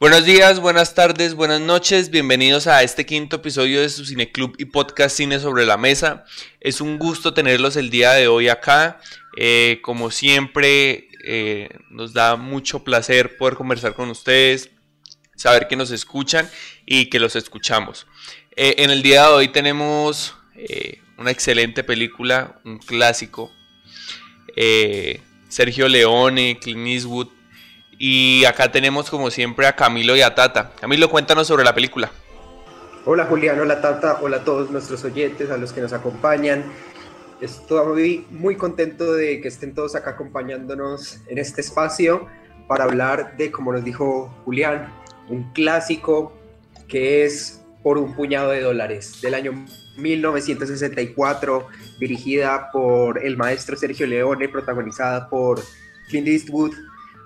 Buenos días, buenas tardes, buenas noches, bienvenidos a este quinto episodio de su Cineclub y podcast Cine sobre la Mesa. Es un gusto tenerlos el día de hoy acá. Eh, como siempre, eh, nos da mucho placer poder conversar con ustedes, saber que nos escuchan y que los escuchamos. Eh, en el día de hoy tenemos una excelente película, un clásico. Sergio Leone, Clint Eastwood, y acá tenemos como siempre a Camilo y a Tata. Camilo, cuéntanos sobre la película. Hola Julián, hola Tata, hola a todos nuestros oyentes, a los que nos acompañan. Estoy muy contento de que estén todos acá acompañándonos en este espacio para hablar de, como nos dijo Julián, un clásico que es Por un puñado de dólares del año 1964, dirigida por el maestro Sergio Leone, protagonizada por Clint Eastwood,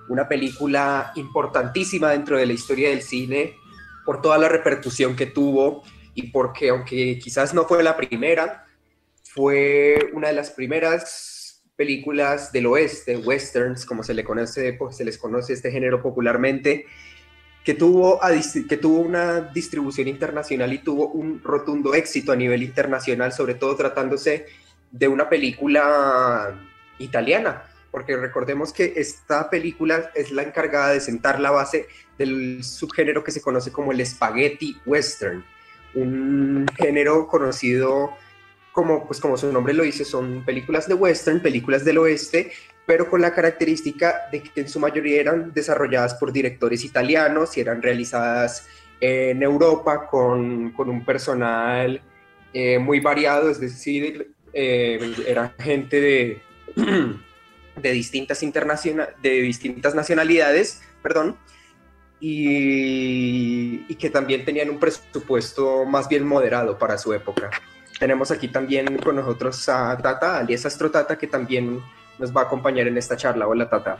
una película importantísima dentro de la historia del cine por toda la repercusión que tuvo y porque aunque quizás no fue la primera, fue una de las primeras películas del oeste, westerns, como se, le conoce, pues, se les conoce este género popularmente, que tuvo, que tuvo una distribución internacional y tuvo un rotundo éxito a nivel internacional, sobre todo tratándose de una película italiana porque recordemos que esta película es la encargada de sentar la base del subgénero que se conoce como el spaghetti western, un género conocido como, pues como su nombre lo dice, son películas de western, películas del oeste, pero con la característica de que en su mayoría eran desarrolladas por directores italianos y eran realizadas en Europa con, con un personal eh, muy variado, es decir, eh, era gente de... de distintas, de distintas nacionalidades, perdón, y, y, que también tenían un presupuesto más bien moderado para su época. Tenemos aquí también con nosotros a Tata, alias Astro Tata, que también nos va a acompañar en esta charla. Hola Tata.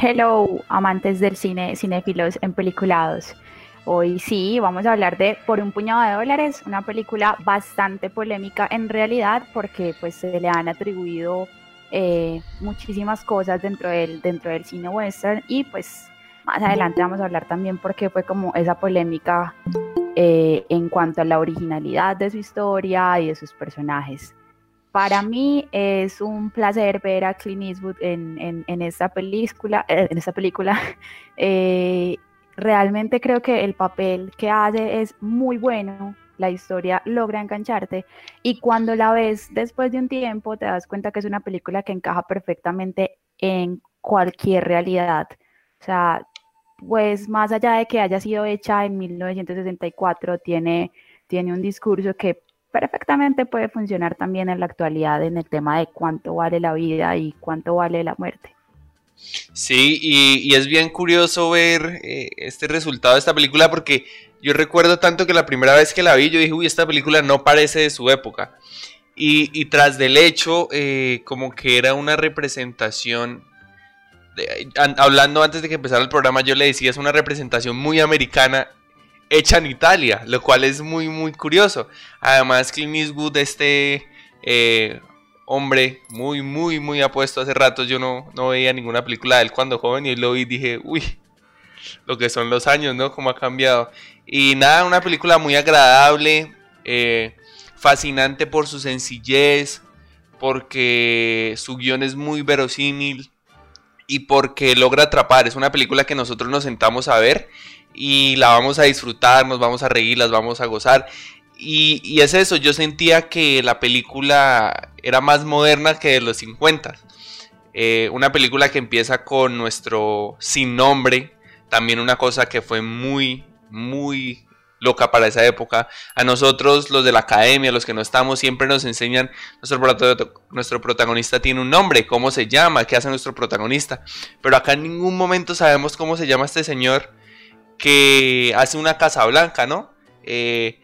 Hello, amantes del cine, cinéfilos en peliculados. Hoy sí, vamos a hablar de Por un puñado de dólares, una película bastante polémica en realidad porque pues se le han atribuido eh, muchísimas cosas dentro del, dentro del cine western y pues más adelante vamos a hablar también porque fue como esa polémica eh, en cuanto a la originalidad de su historia y de sus personajes. Para mí es un placer ver a Clint Eastwood en, en, esta película. en esta película. Eh, realmente creo que el papel que hace es muy bueno la historia logra engancharte y cuando la ves después de un tiempo te das cuenta que es una película que encaja perfectamente en cualquier realidad. O sea, pues más allá de que haya sido hecha en 1964, tiene, tiene un discurso que perfectamente puede funcionar también en la actualidad en el tema de cuánto vale la vida y cuánto vale la muerte. Sí, y, es bien curioso ver eh, este resultado de esta película porque yo recuerdo tanto que la primera vez que la vi yo dije, uy, esta película no parece de su época. Y, tras del hecho, eh, como que era una representación, hablando antes de que empezara el programa, yo le decía, es una representación muy americana hecha en Italia, lo cual es muy, muy curioso. Además, Clint Eastwood, este... Eh, hombre muy, muy, muy apuesto. Hace rato yo no, no veía ninguna película de él cuando joven y lo vi y dije, uy, lo que son los años, ¿no? Cómo ha cambiado. Y nada, una película muy agradable, eh, fascinante por su sencillez, porque su guion es muy verosímil y porque logra atrapar. Es una película que nosotros nos sentamos a ver y la vamos a disfrutar, nos vamos a reír, las vamos a gozar. Y, es eso, yo sentía que la película era más moderna que de los 50. Eh, una película que empieza con nuestro sin nombre, también una cosa que fue muy, muy loca para esa época. A nosotros, los de la academia, los que no estamos, siempre nos enseñan, nuestro, nuestro protagonista tiene un nombre, cómo se llama, qué hace nuestro protagonista. Pero acá en ningún momento sabemos cómo se llama este señor que hace una casa blanca, ¿no? Eh,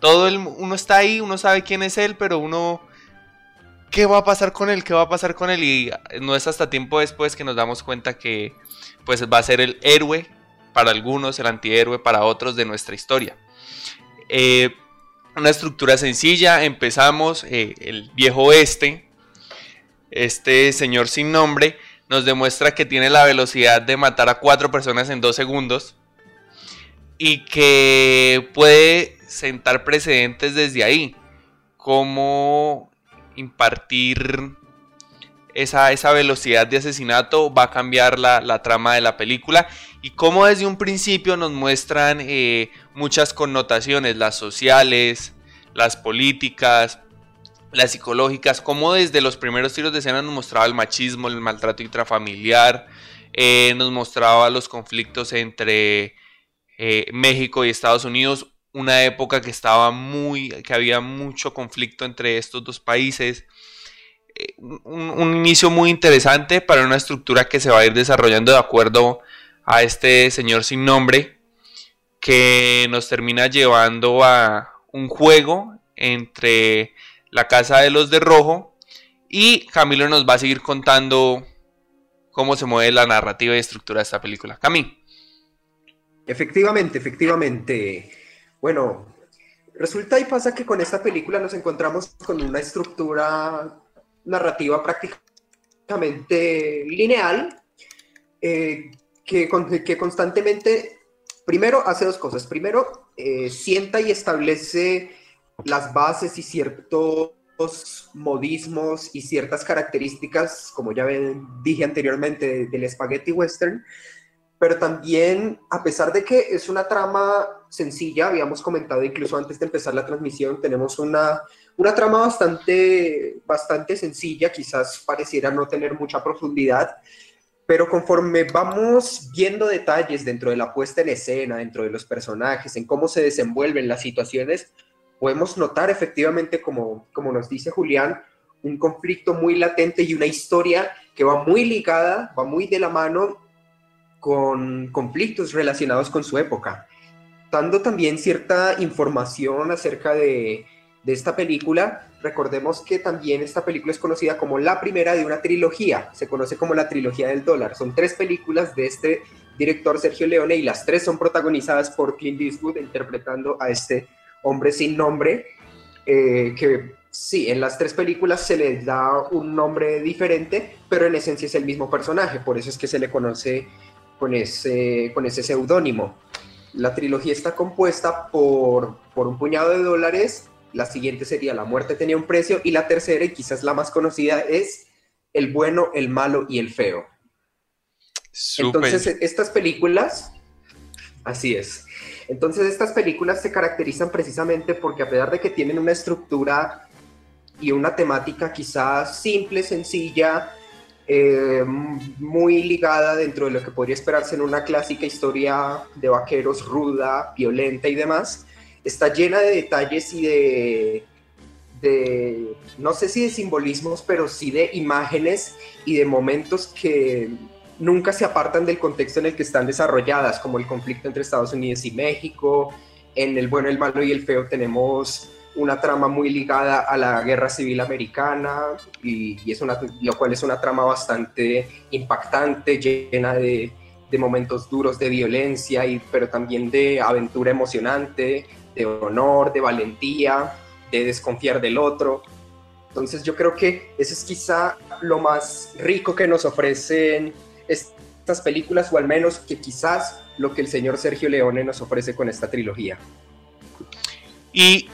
todo el, uno está ahí, uno sabe quién es él, pero uno ¿qué va a pasar con él? ¿Qué va a pasar con él? Y no es hasta tiempo después que nos damos cuenta que pues va a ser el héroe para algunos, el antihéroe para otros de nuestra historia. Eh, una estructura sencilla, empezamos eh, el viejo oeste, este señor sin nombre nos demuestra que tiene la velocidad de matar a cuatro personas en dos segundos y que puede sentar precedentes desde ahí, como impartir esa, esa velocidad de asesinato va a cambiar la, trama de la película y como desde un principio nos muestran eh, muchas connotaciones, las sociales, las políticas, las psicológicas, como desde los primeros tiros de escena nos mostraba el machismo, el maltrato intrafamiliar, eh, nos mostraba los conflictos entre eh, México y Estados Unidos, una época que estaba muy, que había mucho conflicto entre estos dos países. Un, inicio muy interesante para una estructura que se va a ir desarrollando de acuerdo a este señor sin nombre que nos termina llevando a un juego entre la casa de los de rojo y Camilo nos va a seguir contando cómo se mueve la narrativa y estructura de esta película. Cami. Efectivamente, efectivamente. Bueno, resulta y pasa que con esta película nos encontramos con una estructura narrativa prácticamente lineal eh, que, que, constantemente, primero hace dos cosas. Primero, eh, sienta y establece las bases y ciertos modismos y ciertas características, como ya dije anteriormente, del spaghetti western, pero también, a pesar de que es una trama sencilla, habíamos comentado incluso antes de empezar la transmisión, tenemos una, una trama bastante, bastante sencilla, quizás pareciera no tener mucha profundidad, pero conforme vamos viendo detalles dentro de la puesta en escena, dentro de los personajes, en cómo se desenvuelven las situaciones, podemos notar efectivamente, como, como nos dice Julián, un conflicto muy latente y una historia que va muy ligada, va muy de la mano con conflictos relacionados con su época, dando también cierta información acerca de, esta película. Recordemos que también esta película es conocida como la primera de una trilogía, se conoce como la trilogía del dólar. Son tres películas de este director Sergio Leone y las tres son protagonizadas por Clint Eastwood interpretando a este hombre sin nombre, eh, que sí, en las tres películas se le da un nombre diferente, pero en esencia es el mismo personaje, por eso es que se le conoce con ese, con ese seudónimo. La trilogía está compuesta por, por un puñado de dólares. La siguiente sería La muerte tenía un precio. Y la tercera, y quizás la más conocida, es El bueno, el malo y el feo. Entonces, estas películas, así es. Entonces, estas películas se caracterizan precisamente porque a pesar de que tienen una estructura y una temática quizás simple, sencilla, eh, muy ligada dentro de lo que podría esperarse en una clásica historia de vaqueros ruda, violenta y demás, está llena de detalles y de, de, no sé si de simbolismos, pero sí de imágenes y de momentos que nunca se apartan del contexto en el que están desarrolladas, como el conflicto entre Estados Unidos y México. En El bueno, el malo y el feo tenemos una trama muy ligada a la guerra civil americana y, es una, lo cual es una trama bastante impactante, llena de, momentos duros de violencia, y, pero también de aventura emocionante, de honor, de valentía, de desconfiar del otro. Entonces yo creo que eso es quizá lo más rico que nos ofrecen estas películas, o al menos que quizás lo que el señor Sergio Leone nos ofrece con esta trilogía. Y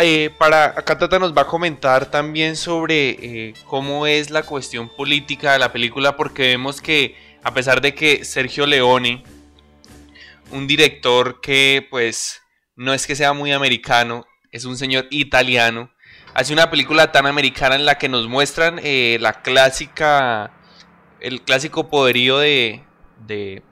eh, para acá Tata nos va a comentar también sobre eh, cómo es la cuestión política de la película, porque vemos que a pesar de que Sergio Leone, un director que pues no es que sea muy americano, es un señor italiano, hace una película tan americana en la que nos muestran eh, la clásica, el clásico poderío de, de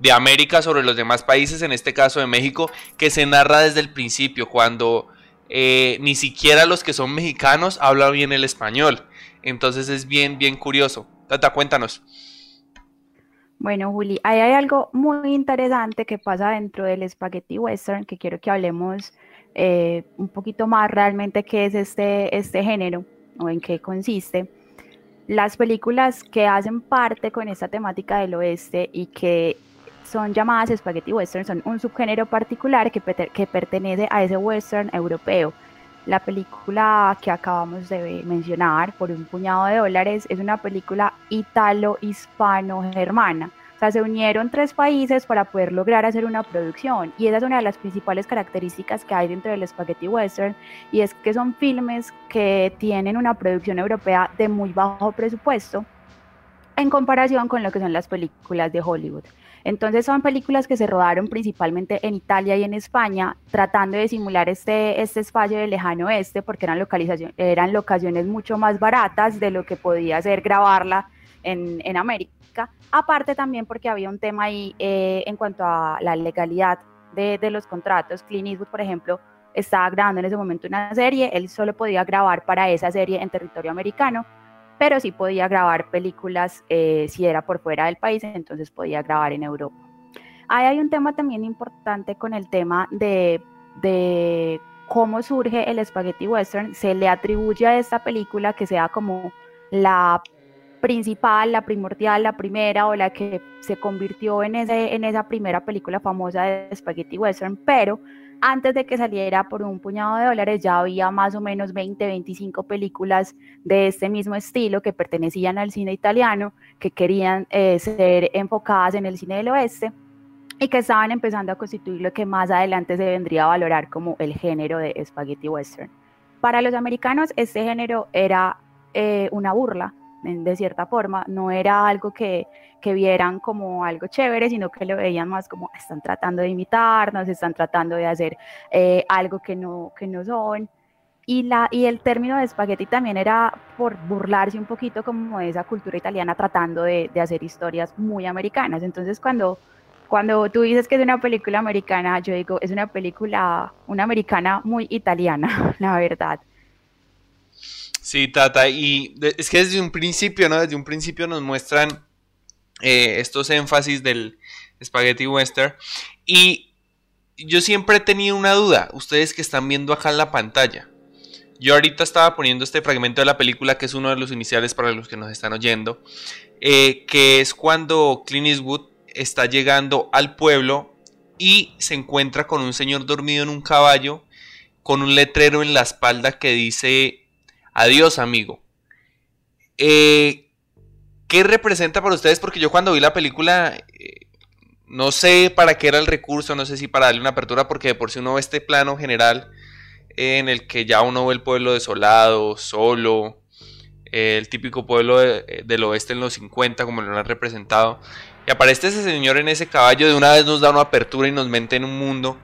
de América sobre los demás países, en este caso de México, que se narra desde el principio, cuando eh, ni siquiera los que son mexicanos hablan bien el español. Entonces es bien, bien curioso. Tata, cuéntanos. Bueno, Juli, ahí hay algo muy interesante que pasa dentro del Spaghetti Western que quiero que hablemos eh, un poquito más realmente qué es este, este género. o en qué consiste. Las películas que hacen parte con esta temática del oeste y que son llamadas spaghetti western son un subgénero particular que, que pertenece a ese western europeo. La película que acabamos de mencionar, por un puñado de dólares, es una película italo-hispano-germana sea, se unieron tres países para poder lograr hacer una producción y esa es una de las principales características que hay dentro del spaghetti western y es que son filmes que tienen una producción europea de muy bajo presupuesto en comparación con lo que son las películas de Hollywood. Entonces son películas que se rodaron principalmente en Italia y en España, tratando de simular este, este espacio de lejano oeste, porque eran, localización, locaciones mucho más baratas de lo que podía ser grabarla en, en América aparte también porque había un tema ahí eh, en cuanto a la legalidad de, de, los contratos. Clint Eastwood, por ejemplo, estaba grabando en ese momento una serie, él solo podía grabar para esa serie en territorio americano, pero sí podía grabar películas eh, si era por fuera del país, entonces podía grabar en Europa. Ahí hay un tema también importante con el tema de, de cómo surge el spaghetti western. Se le atribuye a esta película que sea como la principal, la primordial, la primera o la que se convirtió en, ese, en esa primera película famosa de Spaghetti Western, pero antes de que saliera por un puñado de dólares ya había más o menos 20, 25 películas de este mismo estilo que pertenecían al cine italiano, que querían eh, ser enfocadas en el cine del oeste y que estaban empezando a constituir lo que más adelante se vendría a valorar como el género de Spaghetti Western. Para los americanos este género era eh, una burla de cierta forma, no era algo que, que, vieran como algo chévere, sino que lo veían más como están tratando de imitarnos, están tratando de hacer eh, algo que no, que no son. Y, la, y el término de espagueti también era por burlarse un poquito como de esa cultura italiana tratando de, de hacer historias muy americanas. Entonces cuando, cuando tú dices que es una película americana, yo digo, es una película, una americana muy italiana, la verdad. Sí, Tata, y es que desde un principio, ¿no? Desde un principio nos muestran eh, estos énfasis del Spaghetti Western. Y yo siempre he tenido una duda, ustedes que están viendo acá en la pantalla. Yo ahorita estaba poniendo este fragmento de la película, que es uno de los iniciales para los que nos están oyendo, eh, que es cuando Clint Eastwood está llegando al pueblo y se encuentra con un señor dormido en un caballo, con un letrero en la espalda que dice Adiós, amigo. Eh, ¿Qué representa para ustedes? Porque yo cuando vi la película, eh, no sé para qué era el recurso, no sé si para darle una apertura, porque de por sí uno ve este plano general eh, en el que ya uno ve el pueblo desolado, solo, el típico pueblo del oeste en los 50, como lo han representado. Y aparece ese señor en ese caballo, de una vez nos da una apertura y nos mete en un mundo.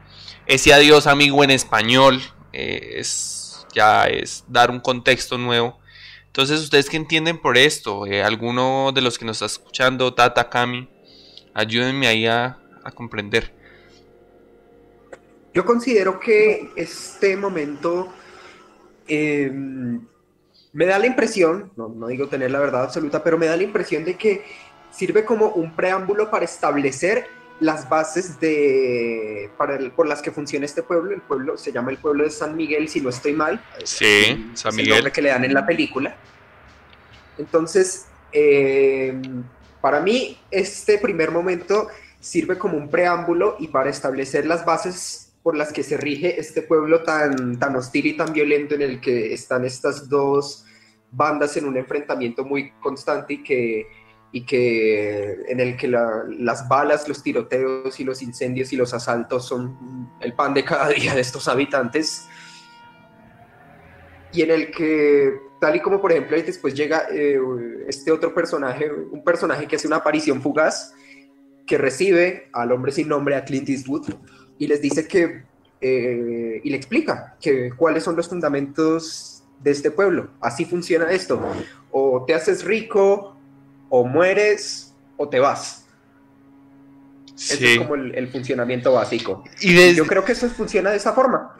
Ese adiós, amigo, en español, es ya es dar un contexto nuevo. Entonces, ¿ustedes qué entienden por esto? Eh, ¿Alguno de los que nos está escuchando, Tata, Kami, ayúdenme ahí a, comprender? Yo considero que este momento em, me da la impresión, no, no digo tener la verdad absoluta, pero me da la impresión de que sirve como un preámbulo para establecer las bases de, para por las que funciona este pueblo. El pueblo se llama el pueblo de San Miguel, si no estoy mal. Sí, San Miguel. el nombre que le dan en la película. Entonces, eh, para mí, este primer momento sirve como un preámbulo y para establecer las bases por las que se rige este pueblo tan, tan hostil y tan violento en el que están estas dos bandas en un enfrentamiento muy constante y que y que en el que las balas, los tiroteos y los incendios y los asaltos son el pan de cada día de estos habitantes y en el que tal y como por ejemplo después llega eh, este otro personaje, un personaje que hace una aparición fugaz que recibe al hombre sin nombre, a Clint Eastwood, y les dice que, eh, y le explica que cuáles son los fundamentos de este pueblo. Así funciona esto. O te haces rico o mueres o te vas. Ese es como el, funcionamiento básico. Y Yo creo que eso funciona de esa forma.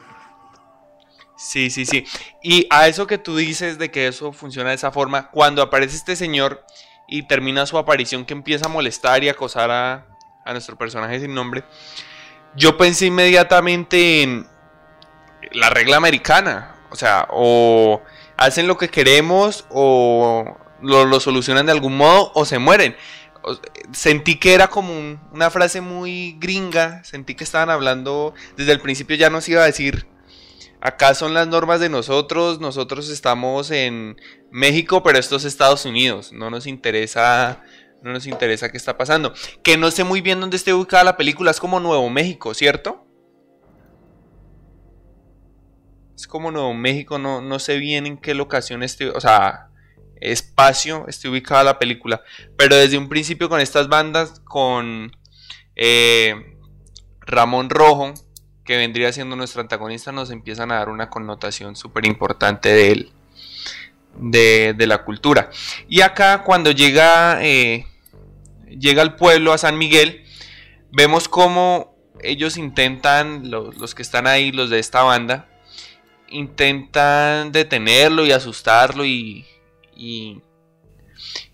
Sí, sí, sí. Y a eso que tú dices de que eso funciona de esa forma, cuando aparece este señor y termina su aparición que empieza a molestar y acosar a, a nuestro personaje sin nombre, yo pensé inmediatamente en la regla americana. O sea, o hacen lo que queremos o lo, solucionan de algún modo o se mueren. Sentí que era como una frase muy gringa, sentí que estaban hablando, desde el principio ya nos iba a decir, acá son las normas de nosotros, nosotros estamos en México, pero esto es Estados Unidos, no nos interesa no nos interesa qué está pasando. Que no sé muy bien dónde esté ubicada la película, es como Nuevo México, ¿cierto? Es como Nuevo México, no, no sé bien en qué locación esté, o sea, espacio esté ubicada la película. Pero desde un principio con estas bandas, con eh, Ramón Rojo, que vendría siendo nuestro antagonista, nos empiezan a dar una connotación súper importante de él. De, la cultura. Y acá cuando llega, eh, llega al pueblo, a San Miguel, vemos cómo ellos intentan, los, los, que están ahí, los de esta banda, intentan detenerlo y asustarlo y, y,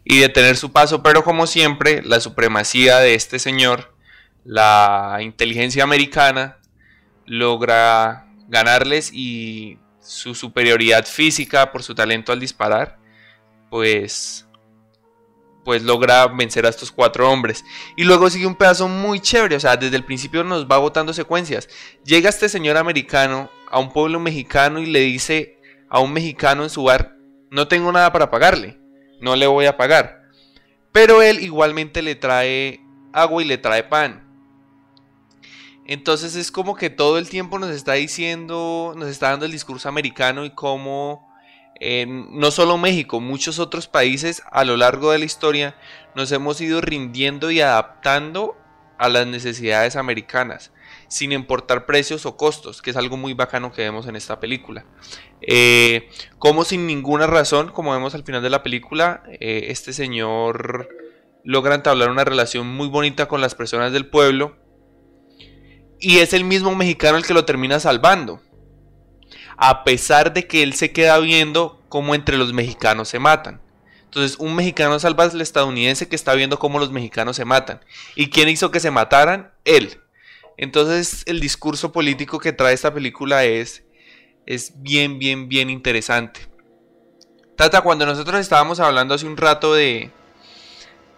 detener su paso, pero como siempre, la supremacía de este señor, la inteligencia americana, logra ganarles y su superioridad física por su talento al disparar, pues pues logra vencer a estos cuatro hombres. Y luego sigue un pedazo muy chévere, o sea, desde el principio nos va botando secuencias. Llega este señor americano a un pueblo mexicano y le dice a un mexicano en su bar, no tengo nada para pagarle, no le voy a pagar. Pero él igualmente le trae agua y le trae pan. Entonces es como que todo el tiempo nos está diciendo, nos está dando el discurso americano y cómo no solo México, muchos otros países a lo largo de la historia nos hemos ido rindiendo y adaptando a las necesidades americanas sin importar precios o costos, que es algo muy bacano que vemos en esta película. Eh, como sin ninguna razón, como vemos al final de la película, eh, este señor logra entablar una relación muy bonita con las personas del pueblo y es el mismo mexicano el que lo termina salvando. A pesar de que él se queda viendo cómo entre los mexicanos se matan. Entonces, un mexicano salva al estadounidense que está viendo cómo los mexicanos se matan. ¿Y quién hizo que se mataran? Él. Entonces el discurso político que trae esta película es, es bien, bien, bien interesante. Tata, cuando nosotros estábamos hablando hace un rato de,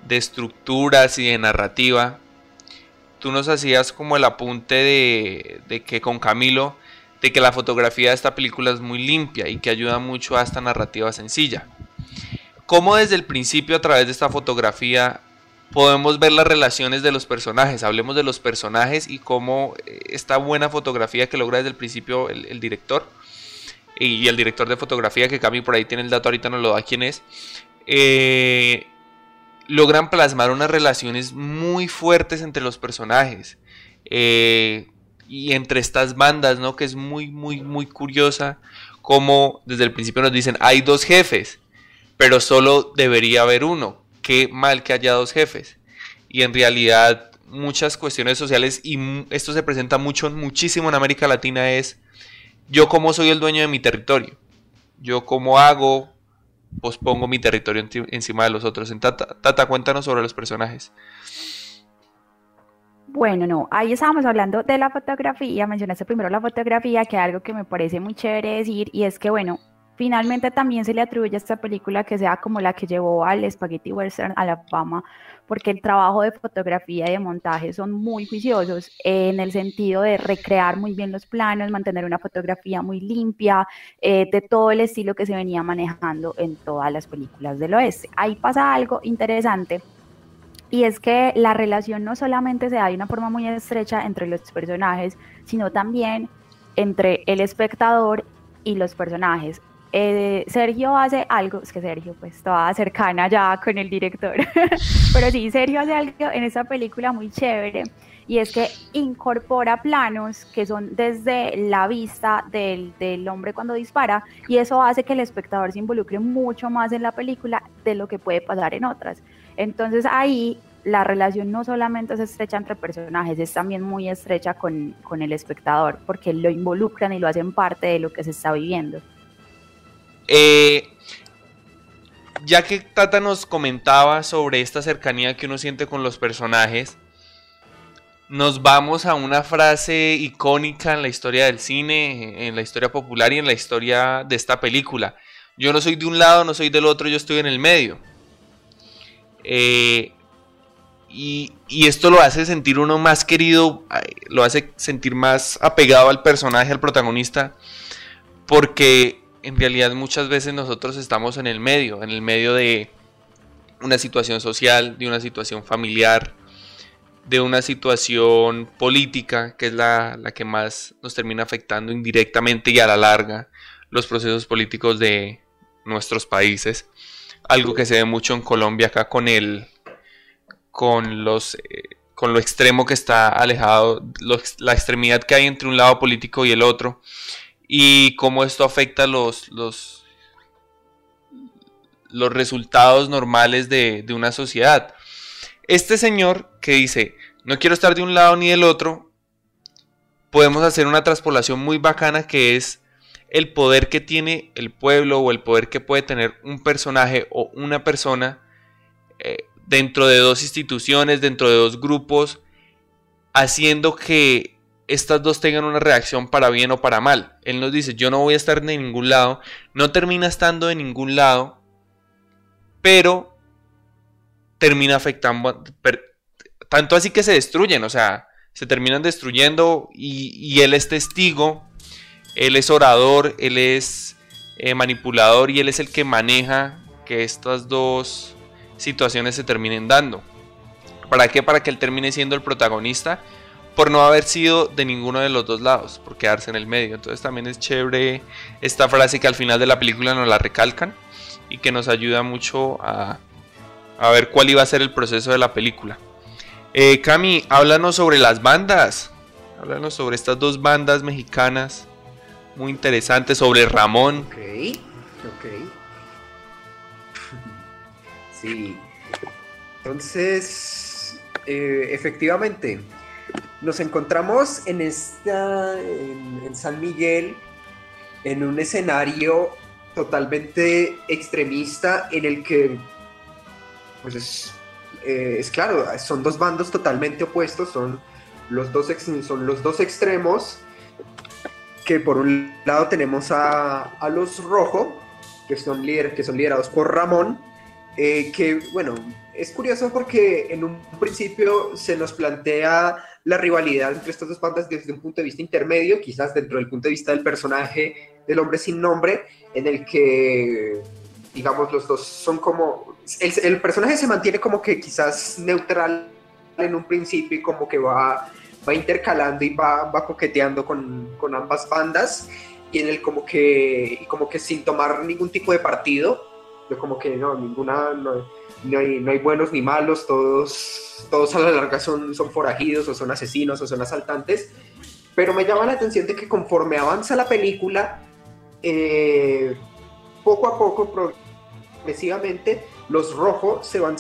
de estructuras y de narrativa, tú nos hacías como el apunte de, de que con Camilo, de que la fotografía de esta película es muy limpia y que ayuda mucho a esta narrativa sencilla. ¿Cómo desde el principio a través de esta fotografía podemos ver las relaciones de los personajes. Hablemos de los personajes y cómo eh, esta buena fotografía que logra desde el principio el, director y, el director de fotografía, que Cami por ahí tiene el dato, ahorita no lo da quién es, eh, logran plasmar unas relaciones muy fuertes entre los personajes. Eh, y entre estas bandas, ¿no? Que es muy, muy, muy curiosa. Como desde el principio nos dicen, hay dos jefes, pero solo debería haber uno qué mal que haya dos jefes. Y en realidad muchas cuestiones sociales, y esto se presenta mucho, muchísimo en América Latina, es yo como soy el dueño de mi territorio. Yo como hago, pues pongo mi territorio encima de los otros. En Tata, Tata, cuéntanos sobre los personajes. Bueno, no, ahí estábamos hablando de la fotografía, mencionaste primero la fotografía, que algo que me parece muy chévere decir, y es que, bueno, Finalmente también se le atribuye a esta película que sea como la que llevó al Spaghetti Western a la fama, porque el trabajo de fotografía y de montaje son muy juiciosos en el sentido de recrear muy bien los planos, mantener una fotografía muy limpia, eh, de todo el estilo que se venía manejando en todas las películas del oeste. Ahí pasa algo interesante y es que la relación no solamente se da de una forma muy estrecha entre los personajes, sino también entre el espectador y los personajes. Eh, Sergio hace algo, es que Sergio pues estaba cercana ya con el director, pero sí, Sergio hace algo en esa película muy chévere y es que incorpora planos que son desde la vista del, del, hombre cuando dispara y eso hace que el espectador se involucre mucho más en la película de lo que puede pasar en otras. Entonces ahí la relación no solamente es estrecha entre personajes, es también muy estrecha con, con el espectador porque lo involucran y lo hacen parte de lo que se está viviendo. Eh, ya que Tata nos comentaba sobre esta cercanía que uno siente con los personajes, nos vamos a una frase icónica en la historia del cine, en la historia popular y en la historia de esta película. Yo no soy de un lado, no soy del otro, yo estoy en el medio. Eh, y, esto lo hace sentir uno más querido, lo hace sentir más apegado al personaje, al protagonista, porque en realidad muchas veces nosotros estamos en el medio, en el medio de una situación social, de una situación familiar, de una situación política, que es la, la, que más nos termina afectando indirectamente y a la larga los procesos políticos de nuestros países. Algo que se ve mucho en Colombia acá con el con los eh, con lo extremo que está alejado, la extremidad que hay entre un lado político y el otro, y cómo esto afecta los, los, los resultados normales de, de una sociedad. Este señor que dice, no quiero estar de un lado ni del otro, podemos hacer una traspolación muy bacana que es el poder que tiene el pueblo o el poder que puede tener un personaje o una persona eh, dentro de dos instituciones, dentro de dos grupos, haciendo que estas dos tengan una reacción para bien o para mal. Él nos dice, yo no voy a estar de ningún lado, no termina estando de ningún lado, pero termina afectando, tanto así que se destruyen, o sea, se terminan destruyendo y, él es testigo, él es orador, él es eh, manipulador y él es el que maneja que estas dos situaciones se terminen dando. ¿Para qué? Para que él termine siendo el protagonista por no haber sido de ninguno de los dos lados, por quedarse en el medio. Entonces también es chévere esta frase que al final de la película nos la recalcan y que nos ayuda mucho a, ver cuál iba a ser el proceso de la película. Eh, Cami, háblanos sobre las bandas. Háblanos sobre estas dos bandas mexicanas muy interesantes, sobre Ramón. Ok, ok. Sí. Entonces, eh, efectivamente, nos encontramos en esta, en, San Miguel, en un escenario totalmente extremista en el que, pues es, eh, claro, son dos bandos totalmente opuestos, son los dos, son los dos extremos, que por un lado tenemos a, a los rojo, que son, que son liderados por Ramón, eh, que bueno, es curioso porque en un principio se nos plantea la rivalidad entre estas dos bandas desde un punto de vista intermedio, quizás dentro del punto de vista del personaje del hombre sin nombre, en el que, digamos, los dos son como... El, el personaje se mantiene como que quizás neutral en un principio y como que va, va intercalando y va, va coqueteando con, con ambas bandas y en el como que, como que sin tomar ningún tipo de partido yo como que no, ninguna, no, hay, no hay buenos ni malos, todos, todos a la larga son, son forajidos o son asesinos o son asaltantes, pero me llama la atención de que conforme avanza la película, eh, poco a poco, progresivamente, los rojos se van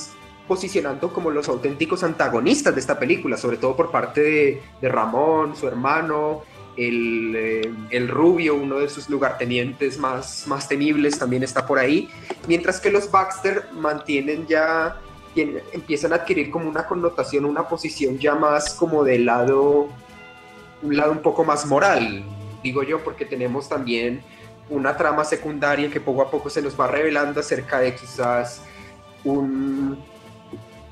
posicionando como los auténticos antagonistas de esta película, sobre todo por parte de Ramón, su hermano, eh, el, rubio, uno de sus lugartenientes más, más temibles, también está por ahí, mientras que los Baxter mantienen ya, empiezan a adquirir como una connotación, una posición ya más como del lado, un lado un poco más moral, digo yo, porque tenemos también una trama secundaria que poco a poco se nos va revelando acerca de quizás un,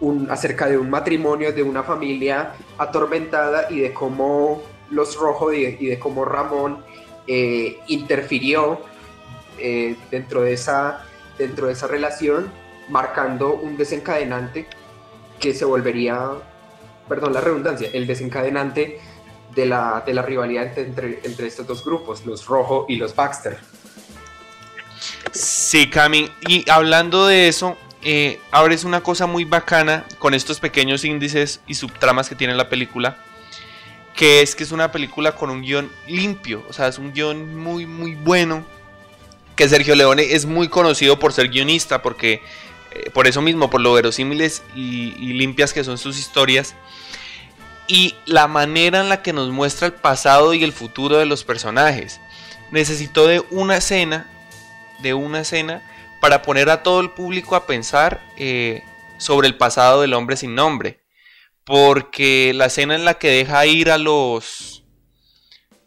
un, acerca de un matrimonio, de una familia atormentada y de cómo los Rojo y de, cómo Ramón eh, interfirió eh, dentro, de esa, dentro de esa relación, marcando un desencadenante que se volvería, perdón la redundancia, el desencadenante de la, de la rivalidad entre, entre estos dos grupos, los Rojo y los Baxter. Sí, Cami, y hablando de eso, eh, ahora una cosa muy bacana con estos pequeños índices y subtramas que tiene la película que es que es una película con un guion limpio, o sea, es un guion muy, muy bueno, que Sergio Leone es muy conocido por ser guionista, porque eh, por eso mismo, por lo verosímiles y, limpias que son sus historias, y la manera en la que nos muestra el pasado y el futuro de los personajes. Necesitó de una escena, de una escena, para poner a todo el público a pensar eh, sobre el pasado del hombre sin nombre porque la escena en la que deja ir a los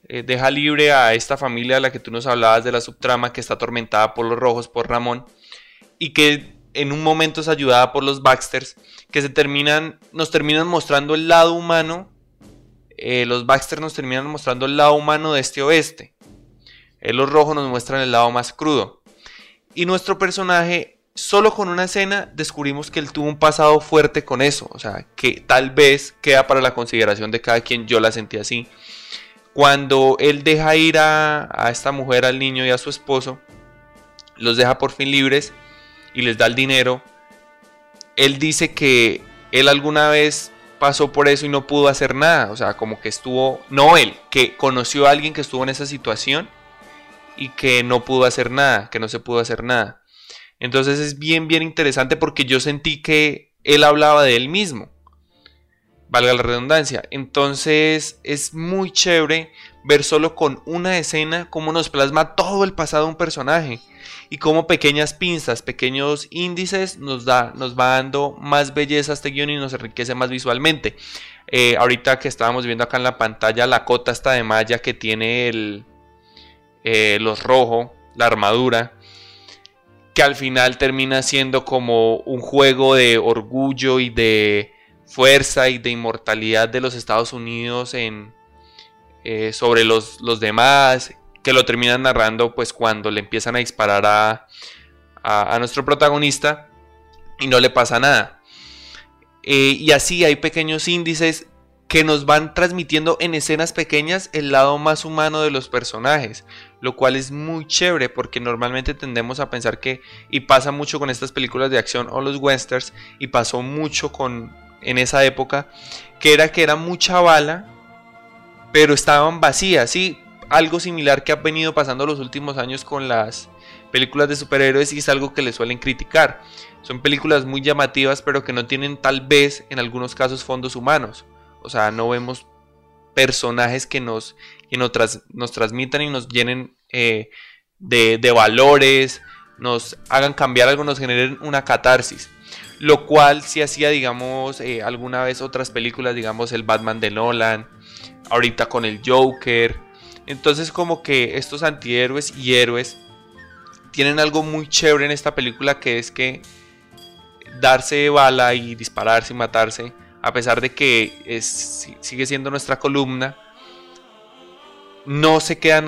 eh, deja libre a esta familia a la que tú nos hablabas de la subtrama que está atormentada por los rojos, por Ramón, y que en un momento es ayudada por los Baxters, que se terminan, nos terminan mostrando el lado humano, eh, los Baxters nos terminan mostrando el lado humano de este oeste. Eh, los rojos nos muestran el lado más crudo. Y nuestro personaje, solo con una escena, descubrimos que él tuvo un pasado fuerte con eso. O sea, que tal vez queda para la consideración de cada quien, yo la sentí así. Cuando él deja ir a, a esta mujer, al niño y a su esposo, los deja por fin libres y les da el dinero, él dice que él alguna vez pasó por eso y no pudo hacer nada. O sea, como que estuvo, no él, que conoció a alguien que estuvo en esa situación y que no pudo hacer nada, que no se pudo hacer nada. Entonces es bien, bien interesante porque yo sentí que él hablaba de él mismo. Valga la redundancia. Entonces es muy chévere ver solo con una escena cómo nos plasma todo el pasado de un personaje y como pequeñas pinzas, pequeños índices nos, da, nos va dando más belleza a este guion y nos enriquece más visualmente. Eh, ahorita que estábamos viendo acá en la pantalla la cota esta de malla que tiene el, eh, los rojos, la armadura, que al final termina siendo como un juego de orgullo y de fuerza y de inmortalidad de los Estados Unidos eh, sobre los, los demás que lo terminan narrando pues cuando le empiezan a disparar a, a, nuestro protagonista y no le pasa nada. Eh, y así hay pequeños índices que nos van transmitiendo en escenas pequeñas el lado más humano de los personajes, lo cual es muy chévere porque normalmente tendemos a pensar que, y pasa mucho con estas películas de acción o los westerns, y pasó mucho con en esa época, que era que era mucha bala, pero estaban vacías, ¿sí? algo similar que ha venido pasando los últimos años con las películas de superhéroes y es algo que le suelen criticar. Son películas muy llamativas pero que no tienen tal vez en algunos casos fondos humanos. O sea, no vemos personajes que nos, que nos, nos transmitan y nos llenen eh, de, de, valores, nos hagan cambiar algo, nos generen una catarsis. Lo cual si hacía, digamos, eh, alguna vez otras películas, digamos el Batman de Nolan, ahorita con el Joker, entonces como que estos antihéroes y héroes tienen algo muy chévere en esta película que es que darse bala y dispararse y matarse, a pesar de que es, sigue siendo nuestra columna, no se queda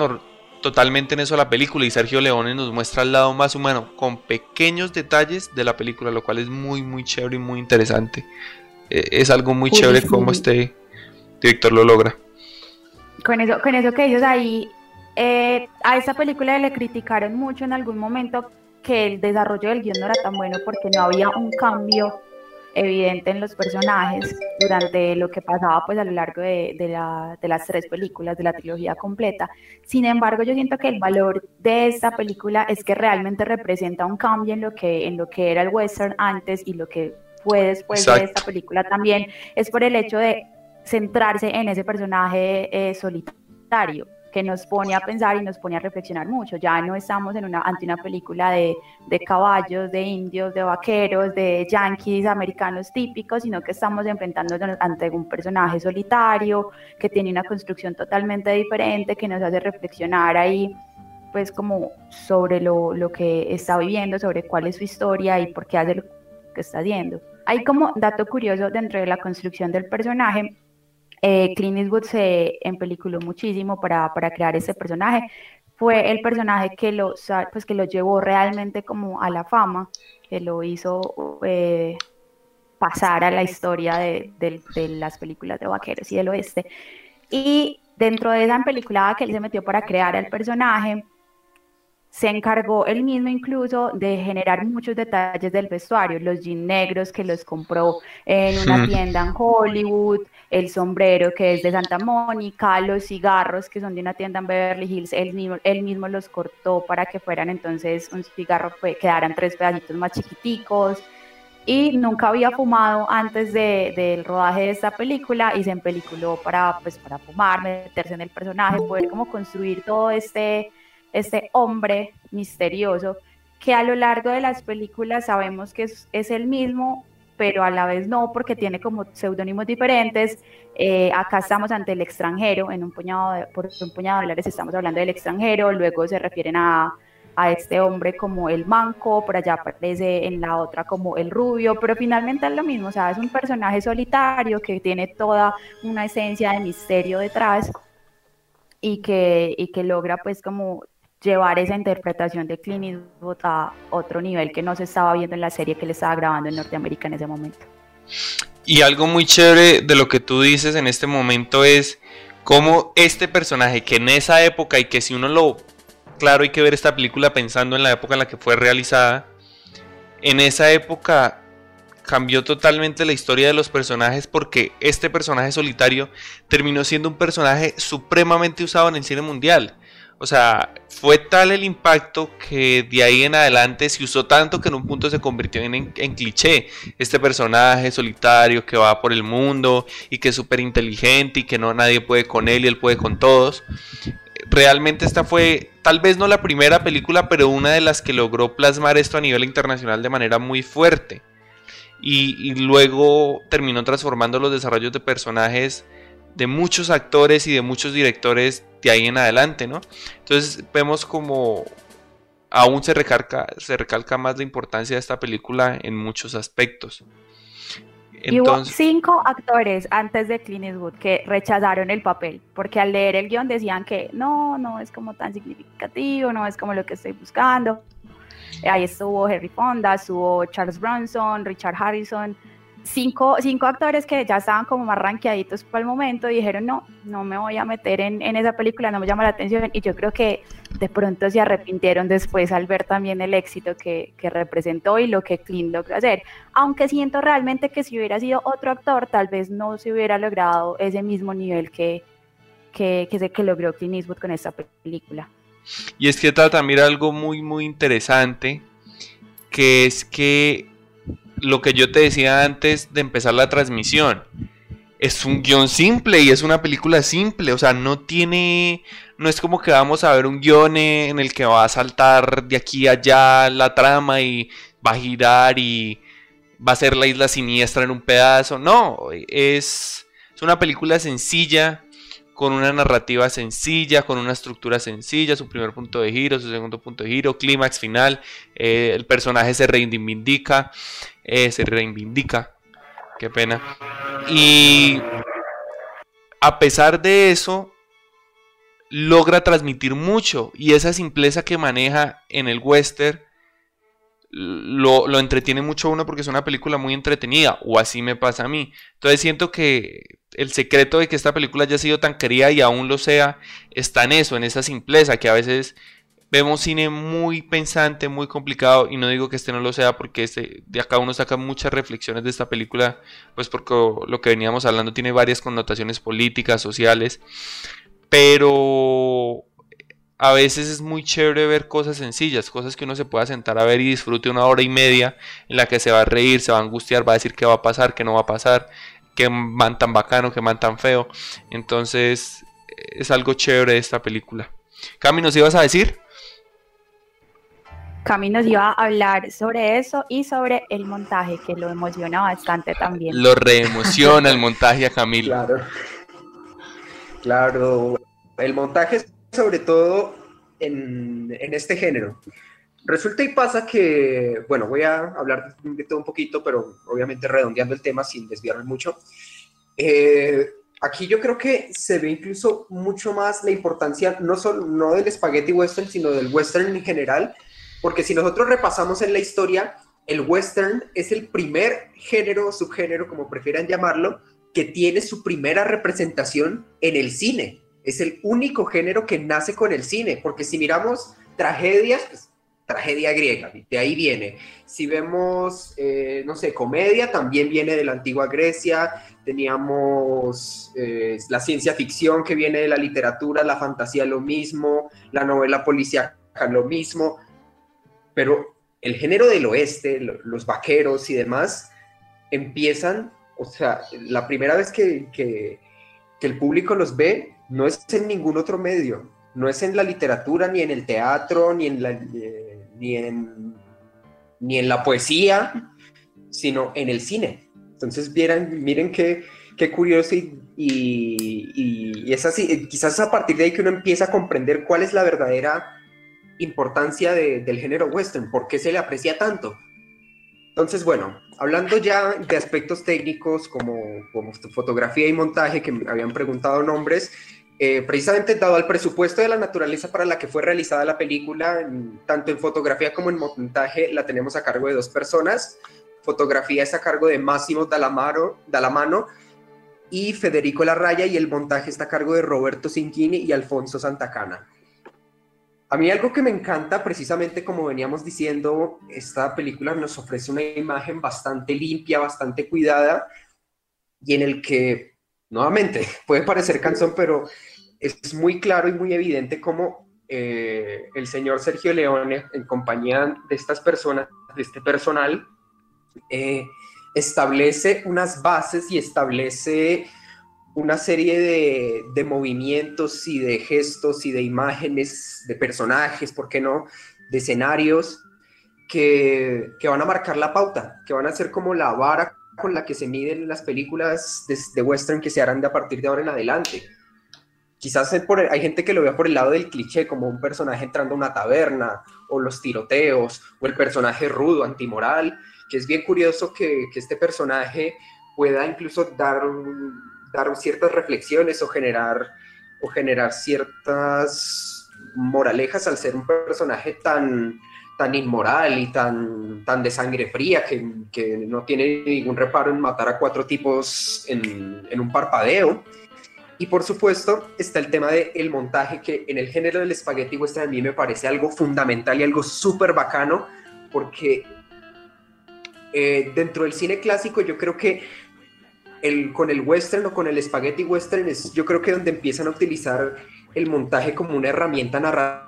totalmente en eso la película. Y Sergio Leone nos muestra el lado más humano con pequeños detalles de la película, lo cual es muy muy chévere y muy interesante. Eh, es algo muy chévere como este director lo logra. Con eso, con eso que dices ahí, eh, a esta película le criticaron mucho en algún momento que el desarrollo del guion no era tan bueno porque no había un cambio evidente en los personajes durante lo que pasaba pues a lo largo de, de, las tres películas de la trilogía completa. Sin embargo, yo siento que el valor de esta película es que realmente representa un cambio en lo que, en lo que era el western antes y lo que fue después de esta película también, es por el hecho de centrarse en ese personaje eh, solitario que nos pone a pensar y nos pone a reflexionar mucho. Ya no estamos en una, ante una película de, de, caballos, de indios, de vaqueros, de yankees americanos típicos, sino que estamos enfrentándonos ante un personaje solitario que tiene una construcción totalmente diferente, que nos hace reflexionar ahí pues como sobre lo, lo que está viviendo, sobre cuál es su historia y por qué hace lo que está haciendo. Hay como dato curioso dentro de la construcción del personaje, eh, Clint Eastwood se empeliculó muchísimo para, para crear ese personaje. Fue el personaje que lo, pues, que lo llevó realmente como a la fama, que lo hizo eh, pasar a la historia de, de, las películas de vaqueros y del oeste. Y dentro de esa empeliculada que él se metió para crear el personaje, se encargó él mismo incluso de generar muchos detalles del vestuario, los jeans negros que los compró en una tienda en Hollywood, el sombrero que es de Santa Mónica, los cigarros que son de una tienda en Beverly Hills, él mismo, él mismo los cortó para que fueran entonces un cigarro, que quedaran tres pedacitos más chiquiticos. Y nunca había fumado antes de, del rodaje de esta película y se empeliculó para, pues, para fumar, meterse en el personaje, poder como construir todo este este hombre misterioso que a lo largo de las películas sabemos que es, el mismo, pero a la vez no, porque tiene como seudónimos diferentes. Eh, acá estamos ante el extranjero, en un puñado de, por un puñado de dólares estamos hablando del extranjero, luego se refieren a, a este hombre como el manco, por allá aparece en la otra como el rubio, pero finalmente es lo mismo, o sea, es un personaje solitario que tiene toda una esencia de misterio detrás y que, y que logra pues como llevar esa interpretación de Clint Eastwood a otro nivel que no se estaba viendo en la serie que le estaba grabando en Norteamérica en ese momento. Y algo muy chévere de lo que tú dices en este momento es cómo este personaje que en esa época y que si uno lo... Claro, hay que ver esta película pensando en la época en la que fue realizada. En esa época cambió totalmente la historia de los personajes porque este personaje solitario terminó siendo un personaje supremamente usado en el cine mundial. O sea, fue tal el impacto que de ahí en adelante se usó tanto que en un punto se convirtió en, cliché. Este personaje solitario que va por el mundo y que es súper inteligente y que no nadie puede con él y él puede con todos. Realmente esta fue tal vez no la primera película, pero una de las que logró plasmar esto a nivel internacional de manera muy fuerte. Y, y luego terminó transformando los desarrollos de personajes de muchos actores y de muchos directores de ahí en adelante, ¿no? Entonces vemos como aún se recalca, se recalca más la importancia de esta película en muchos aspectos. y hubo cinco actores antes de Clint Eastwood que rechazaron el papel, porque al leer el guion decían que no, no es como tan significativo, no es como lo que estoy buscando. Ahí estuvo Henry Fonda, estuvo Charles Bronson, Richard Harrison, cinco, cinco actores que ya estaban como más ranqueaditos para el momento dijeron, no, no me voy a meter en, en, esa película, no me llama la atención. Y yo creo que de pronto se arrepintieron después al ver también el éxito que, que representó y lo que Clint logró hacer. Aunque siento realmente que si hubiera sido otro actor, tal vez no se hubiera logrado ese mismo nivel que, que, que, que logró Clint Eastwood con esta película. Y es que trata, mira, algo muy, muy interesante, que es que lo que yo te decía antes de empezar la transmisión. Es un guion simple y es una película simple, o sea, no tiene, no es como que vamos a ver un guion en el que va a saltar de aquí a allá la trama y va a girar y va a ser la isla siniestra en un pedazo, no, es, es una película sencilla, con una narrativa sencilla, con una estructura sencilla, su primer punto de giro, su segundo punto de giro, clímax final, eh, el personaje se reivindica, eh, se reivindica, qué pena. Y a pesar de eso, logra transmitir mucho y esa simpleza que maneja en el western lo, lo, entretiene mucho uno porque es una película muy entretenida, o así me pasa a mí. Entonces siento que el secreto de que esta película haya sido tan querida y aún lo sea, está en eso, en esa simpleza, que a veces vemos cine muy pensante, muy complicado, y no digo que este no lo sea, porque este, de acá uno saca muchas reflexiones de esta película, pues porque lo que veníamos hablando tiene varias connotaciones políticas, sociales, pero a veces es muy chévere ver cosas sencillas, cosas que uno se pueda sentar a ver y disfrute una hora y media en la que se va a reír, se va a angustiar, va a decir qué va a pasar, qué no va a pasar, qué man tan bacano, qué man tan feo. Entonces es algo chévere de esta película. Cami, ¿nos ibas a decir? Cami nos iba a hablar sobre eso y sobre el montaje, que lo emociona bastante también. Lo reemociona el montaje a Camila. Claro. Claro. El montaje sobre todo en, este género. Resulta y pasa que, bueno, voy a hablar de todo un poquito, pero obviamente redondeando el tema sin desviarme mucho. Eh, aquí yo creo que se ve incluso mucho más la importancia, no solo no del spaghetti western, sino del western en general, porque si nosotros repasamos en la historia, el western es el primer género, subgénero, como prefieran llamarlo, que tiene su primera representación en el cine es el único género que nace con el cine, porque si miramos tragedias, pues, tragedia griega, de ahí viene. Si vemos, eh, no sé, comedia, también viene de la antigua Grecia, teníamos eh, la ciencia ficción que viene de la literatura, la fantasía lo mismo, la novela policíaca lo mismo, pero el género del oeste, los vaqueros y demás, empiezan, o sea, la primera vez que, el público los ve no es en ningún otro medio, no es en la literatura, ni en el teatro, ni en la, eh, ni en, ni en la poesía, sino en el cine. Entonces, vieran, miren qué, qué curioso y, y, es así, quizás a partir de ahí que uno empieza a comprender cuál es la verdadera importancia del género western, por qué se le aprecia tanto. Entonces, bueno, hablando ya de aspectos técnicos como, como fotografía y montaje, que me habían preguntado nombres, eh, precisamente dado al presupuesto de la naturaleza para la que fue realizada la película, tanto en fotografía como en montaje, la tenemos a cargo de dos personas. Fotografía es a cargo de Máximo Dalamano y Federico Larraya, y el montaje está a cargo de Roberto Cinquini y Alfonso Santacana. A mí algo que me encanta, precisamente como veníamos diciendo, esta película nos ofrece una imagen bastante limpia, bastante cuidada, y en el que, nuevamente, puede parecer canción, pero es muy claro y muy evidente cómo eh, el señor Sergio Leone, en compañía de estas personas, de este personal, eh, establece unas bases y establece una serie de, movimientos y de gestos y de imágenes, de personajes, ¿por qué no? De escenarios que, van a marcar la pauta, que van a ser como la vara con la que se miden las películas de, western que se harán de a partir de ahora en adelante. Quizás hay gente que lo vea por el lado del cliché, como un personaje entrando a una taberna, o los tiroteos, o el personaje rudo, antimoral, que es bien curioso que, este personaje pueda incluso dar ciertas reflexiones o generar ciertas moralejas al ser un personaje tan, tan inmoral y tan, tan de sangre fría que, que no tiene ningún reparo en matar a cuatro tipos en, en un parpadeo. Y por supuesto está el tema del el montaje, que en el género del espagueti western a mí me parece algo fundamental y algo súper bacano, porque eh, dentro del cine clásico yo creo que con el western o con el spaghetti western es yo creo que donde empiezan a utilizar el montaje como una herramienta narrativa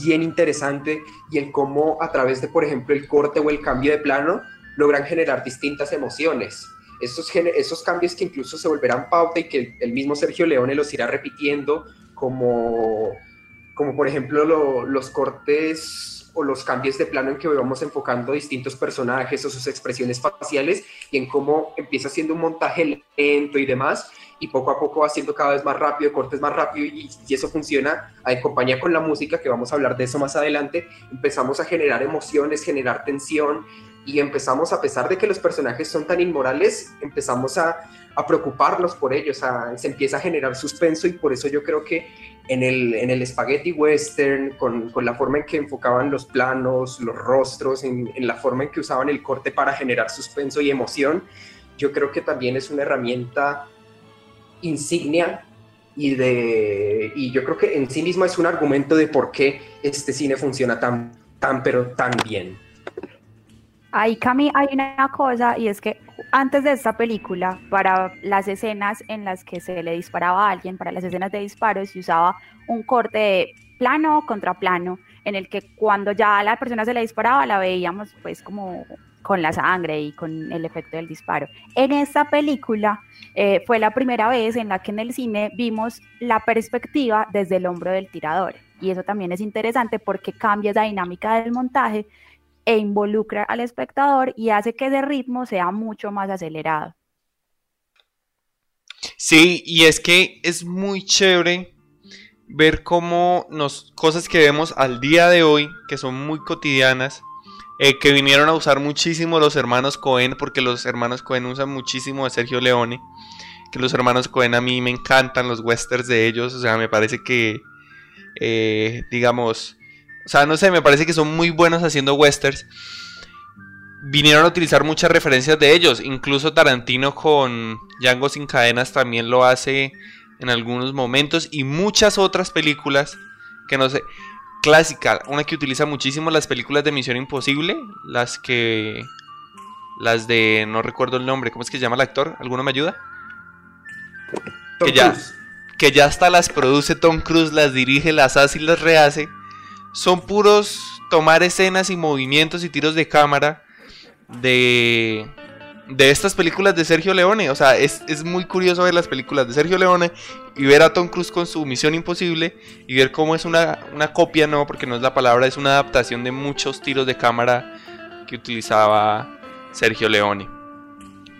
bien interesante y el cómo a través de, por ejemplo, el corte o el cambio de plano logran generar distintas emociones. Esos, esos cambios que incluso se volverán pauta y que el mismo Sergio Leone los irá repitiendo como, como por ejemplo los cortes o los cambios de plano en que vamos enfocando distintos personajes o sus expresiones faciales y en cómo empieza siendo un montaje lento y demás y poco a poco va siendo cada vez más rápido, cortes más rápido y, y, eso funciona en compañía con la música, que vamos a hablar de eso más adelante, empezamos a generar emociones, generar tensión y empezamos, a pesar de que los personajes son tan inmorales, empezamos a, a preocuparnos por ellos, se empieza a generar suspenso y por eso yo creo que en el, en el spaghetti western, con, con, la forma en que enfocaban los planos, los rostros, en, en, la forma en que usaban el corte para generar suspenso y emoción, yo creo que también es una herramienta insignia y, de, y yo creo que en sí misma es un argumento de por qué este cine funciona tan, tan pero tan bien. Ahí, Cami, hay una cosa y es que antes de esta película, para las escenas en las que se le disparaba a alguien, para las escenas de disparos, se usaba un corte de plano contra plano, en el que cuando ya a la persona se le disparaba, la veíamos pues como con la sangre y con el efecto del disparo. En esta película eh, fue la primera vez en la que en el cine vimos la perspectiva desde el hombro del tirador. Y eso también es interesante porque cambia esa dinámica del montaje e involucra al espectador y hace que ese ritmo sea mucho más acelerado. Sí, y es que es muy chévere ver cómo nos cosas que vemos al día de hoy, que son muy cotidianas, eh, que vinieron a usar muchísimo los hermanos Cohen, porque los hermanos Cohen usan muchísimo de Sergio Leone, que los hermanos Cohen a mí me encantan los westerns de ellos, o sea, me parece que, eh, digamos, o sea, no sé, me parece que son muy buenos haciendo westerns. Vinieron a utilizar muchas referencias de ellos. Incluso Tarantino con Django sin cadenas también lo hace en algunos momentos. Y muchas otras películas que no sé. Clásica, una que utiliza muchísimo las películas de Misión Imposible. Las que. Las de. No recuerdo el nombre. ¿Cómo es que se llama el actor? ¿Alguno me ayuda? que ya, que ya hasta las produce Tom Cruise, las dirige, las hace y las rehace son puros tomar escenas y movimientos y tiros de cámara de, de estas películas de Sergio Leone. O sea, es, muy curioso ver las películas de Sergio Leone y ver a Tom Cruise con su Misión Imposible y ver cómo es una, una copia, no, porque no es la palabra, es una adaptación de muchos tiros de cámara que utilizaba Sergio Leone.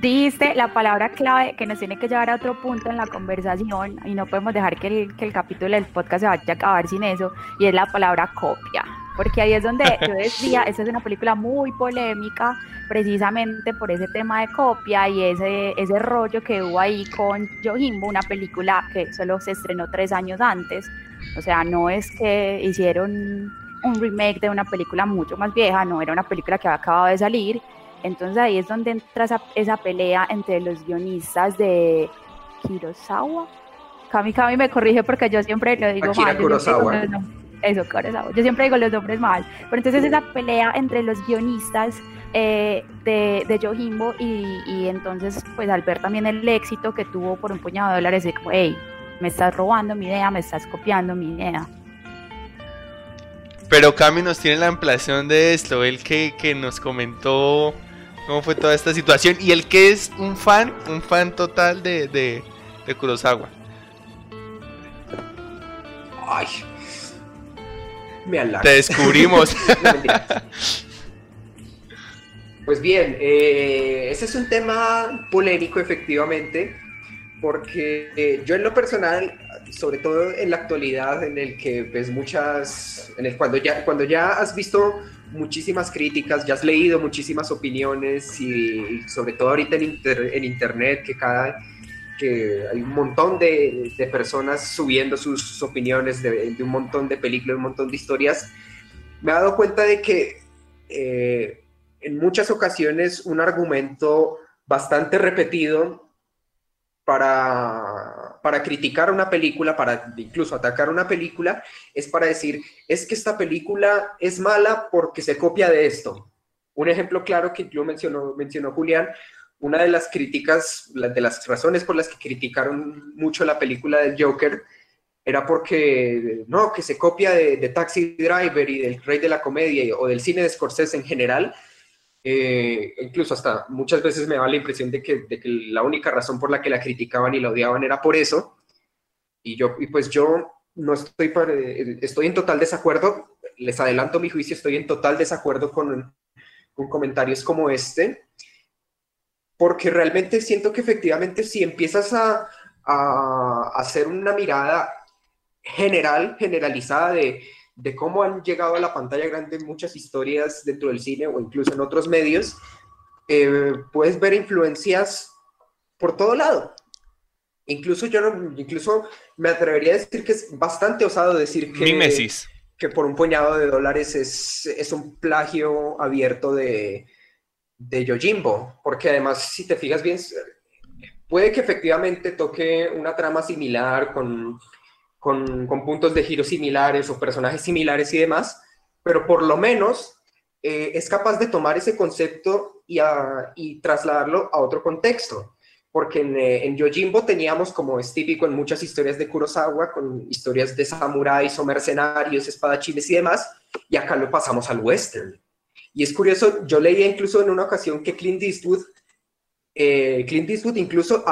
Dijiste la palabra clave que nos tiene que llevar a otro punto en la conversación y no podemos dejar que el, que el capítulo del podcast se vaya a acabar sin eso y es la palabra copia porque ahí es donde yo decía, esta es una película muy polémica, precisamente por ese tema de copia y ese, ese rollo que hubo ahí con Yojimbo, una película que solo se estrenó tres años antes, o sea, no es que hicieron un remake de una película mucho más vieja, no, era una película que había acabado de salir, entonces ahí es donde entra esa, esa pelea entre los guionistas de Kurosawa, Kami Kami me corrige porque yo siempre lo digo Akira Kurosawa eso, Yo siempre digo los nombres mal. Pero entonces esa pelea entre los guionistas eh, de, de Yojimbo y, y, entonces pues al ver también el éxito que tuvo por un puñado de dólares, de como, hey, me estás robando mi idea, me estás copiando mi idea. Pero Cami nos tiene la ampliación de esto, el que, que nos comentó cómo fue toda esta situación y el que es un fan, un fan total de, de, de Kurosawa. Ay, te descubrimos. pues bien, eh, ese es un tema polémico efectivamente, porque eh, yo en lo personal, sobre todo en la actualidad, en el que ves muchas, en el cuando ya cuando ya has visto muchísimas críticas, ya has leído muchísimas opiniones y, sobre todo ahorita en, en internet que cada que hay un montón de, de personas subiendo sus opiniones de, un montón de películas, un montón de historias, me he dado cuenta de que eh, en muchas ocasiones un argumento bastante repetido para, para criticar una película, para incluso atacar una película, es para decir, es que esta película es mala porque se copia de esto. Un ejemplo claro que yo mencionó, mencionó Julián una de las críticas, de las razones por las que criticaron mucho la película del Joker, era porque, no, que se copia de, Taxi Driver y del Rey de la Comedia o del cine de Scorsese en general. Eh, incluso hasta muchas veces me da la impresión de que, de que, la única razón por la que la criticaban y la odiaban era por eso. Y yo, y pues yo no estoy, para, estoy en total desacuerdo, les adelanto mi juicio, estoy en total desacuerdo con, con comentarios como este porque realmente siento que efectivamente si empiezas a, hacer una mirada general, generalizada de, cómo han llegado a la pantalla grande muchas historias dentro del cine o incluso en otros medios, eh, puedes ver influencias por todo lado. Incluso yo incluso me atrevería a decir que es bastante osado decir que, que por un puñado de dólares es, es un plagio abierto de, de Yojimbo, porque además, si te fijas bien, puede que efectivamente toque una trama similar con, con, puntos de giro similares o personajes similares y demás, pero por lo menos eh, es capaz de tomar ese concepto y, y trasladarlo a otro contexto. Porque en, eh, en, Yojimbo teníamos, como es típico en muchas historias de Kurosawa, con historias de samuráis o mercenarios, espadachines y demás, y acá lo pasamos al western. Y es curioso, yo leía incluso en una ocasión que Clint Eastwood, eh, Clint Eastwood incluso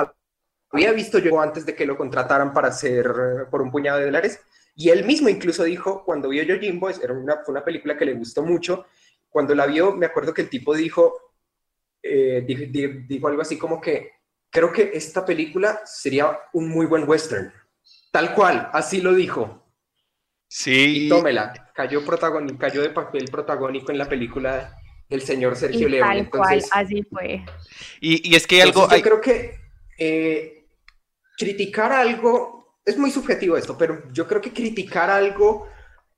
había visto yo antes de que lo contrataran para hacer por un puñado de dólares, y él mismo incluso dijo, cuando vio yo Jimbo, era una, fue una película que le gustó mucho, cuando la vio, me acuerdo que el tipo dijo, eh, dijo, algo así como que, creo que esta película sería un muy buen western. Tal cual, así lo dijo. Sí. Y tómela, cayó, protagónico, cayó de papel protagónico en la película del señor Sergio León. Tal cual, así fue. Y, es que algo... Yo creo que eh, criticar algo, es muy subjetivo esto, pero yo creo que criticar algo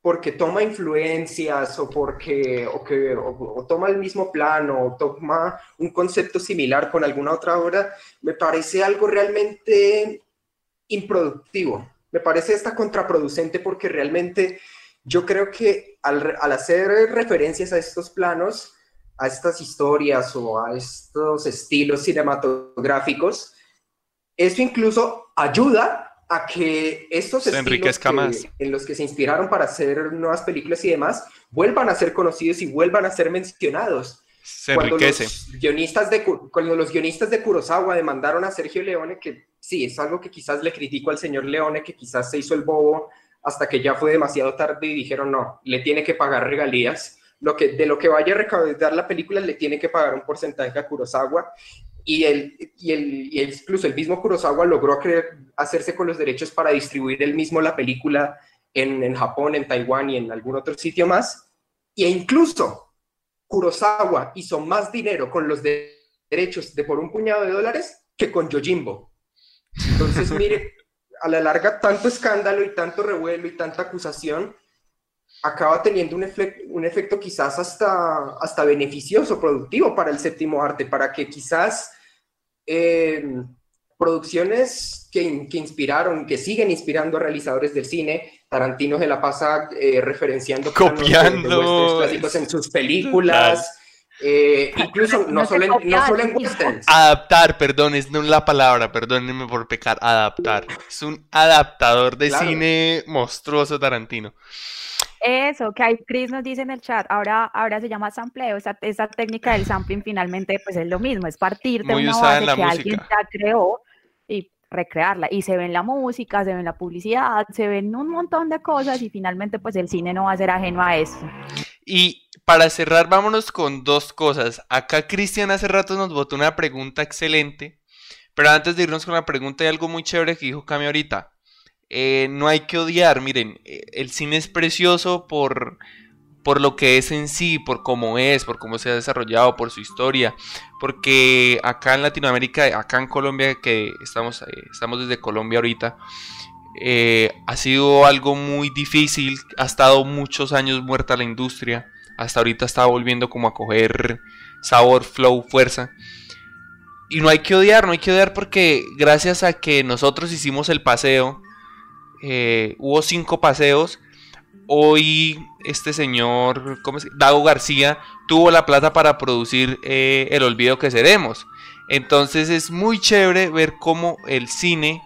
porque toma influencias o porque o que o, toma el mismo plano o toma un concepto similar con alguna otra obra, me parece algo realmente improductivo me parece esta contraproducente porque realmente yo creo que al, hacer referencias a estos planos, a estas historias o a estos estilos cinematográficos, eso incluso ayuda a que estos estilos en los que se inspiraron para hacer nuevas películas y demás vuelvan a ser conocidos y vuelvan a ser mencionados. Se enriquece. Los guionistas de, cuando los guionistas de Kurosawa demandaron a Sergio Leone que sí, es algo que quizás le critico al señor Leone, que quizás se hizo el bobo hasta que ya fue demasiado tarde y dijeron, no, le tiene que pagar regalías, lo que, de lo que vaya a recaudar la película le tiene que pagar un porcentaje a Kurosawa y, el, y, el, incluso el mismo Kurosawa logró hacerse con los derechos para distribuir él mismo la película en, en Japón, en Taiwán y en algún otro sitio más. E incluso Kurosawa hizo más dinero con los derechos de por un puñado de dólares que con Yojimbo. Entonces, mire, a la larga, tanto escándalo y tanto revuelo y tanta acusación acaba teniendo un, un efecto quizás hasta, hasta beneficioso, productivo para el séptimo arte, para que quizás eh, producciones que, que, inspiraron, que siguen inspirando a realizadores del cine, Tarantino se la pasa eh, referenciando copiando clásicos en sus películas. Eh, incluso no, solo en, no solo en westerns. Adaptar, perdón, es no la palabra, perdónenme por pecar, adaptar. Es un adaptador de cine monstruoso Tarantino. Eso, que hay, Chris nos dice en el chat, ahora, ahora se llama sampleo, esa, esa técnica del sampling finalmente pues es lo mismo, es partir de una base que alguien ya creó y recrearla. Y se ve en la música, se ve en la publicidad, se ven un montón de cosas y finalmente pues el cine no va a ser ajeno a eso. Y para cerrar, vámonos con dos cosas. Acá Cristian hace rato nos botó una pregunta excelente, pero antes de irnos con la pregunta hay algo muy chévere que dijo Cami ahorita. Eh, no hay que odiar, miren, eh, el cine es precioso por, por lo que es en sí, por cómo es, por cómo se ha desarrollado, por su historia, porque acá en Latinoamérica, acá en Colombia, que estamos, eh, estamos desde Colombia ahorita, ha sido algo muy difícil, ha estado muchos años muerta la industria, hasta ahorita está volviendo como a coger sabor, flow, fuerza. Y no hay que odiar, no hay que odiar porque gracias a que nosotros hicimos el paseo, eh, hubo cinco paseos. Hoy este señor, ¿cómo Dago García, tuvo la plata para producir eh, El Olvido que Seremos. Entonces es muy chévere ver cómo el cine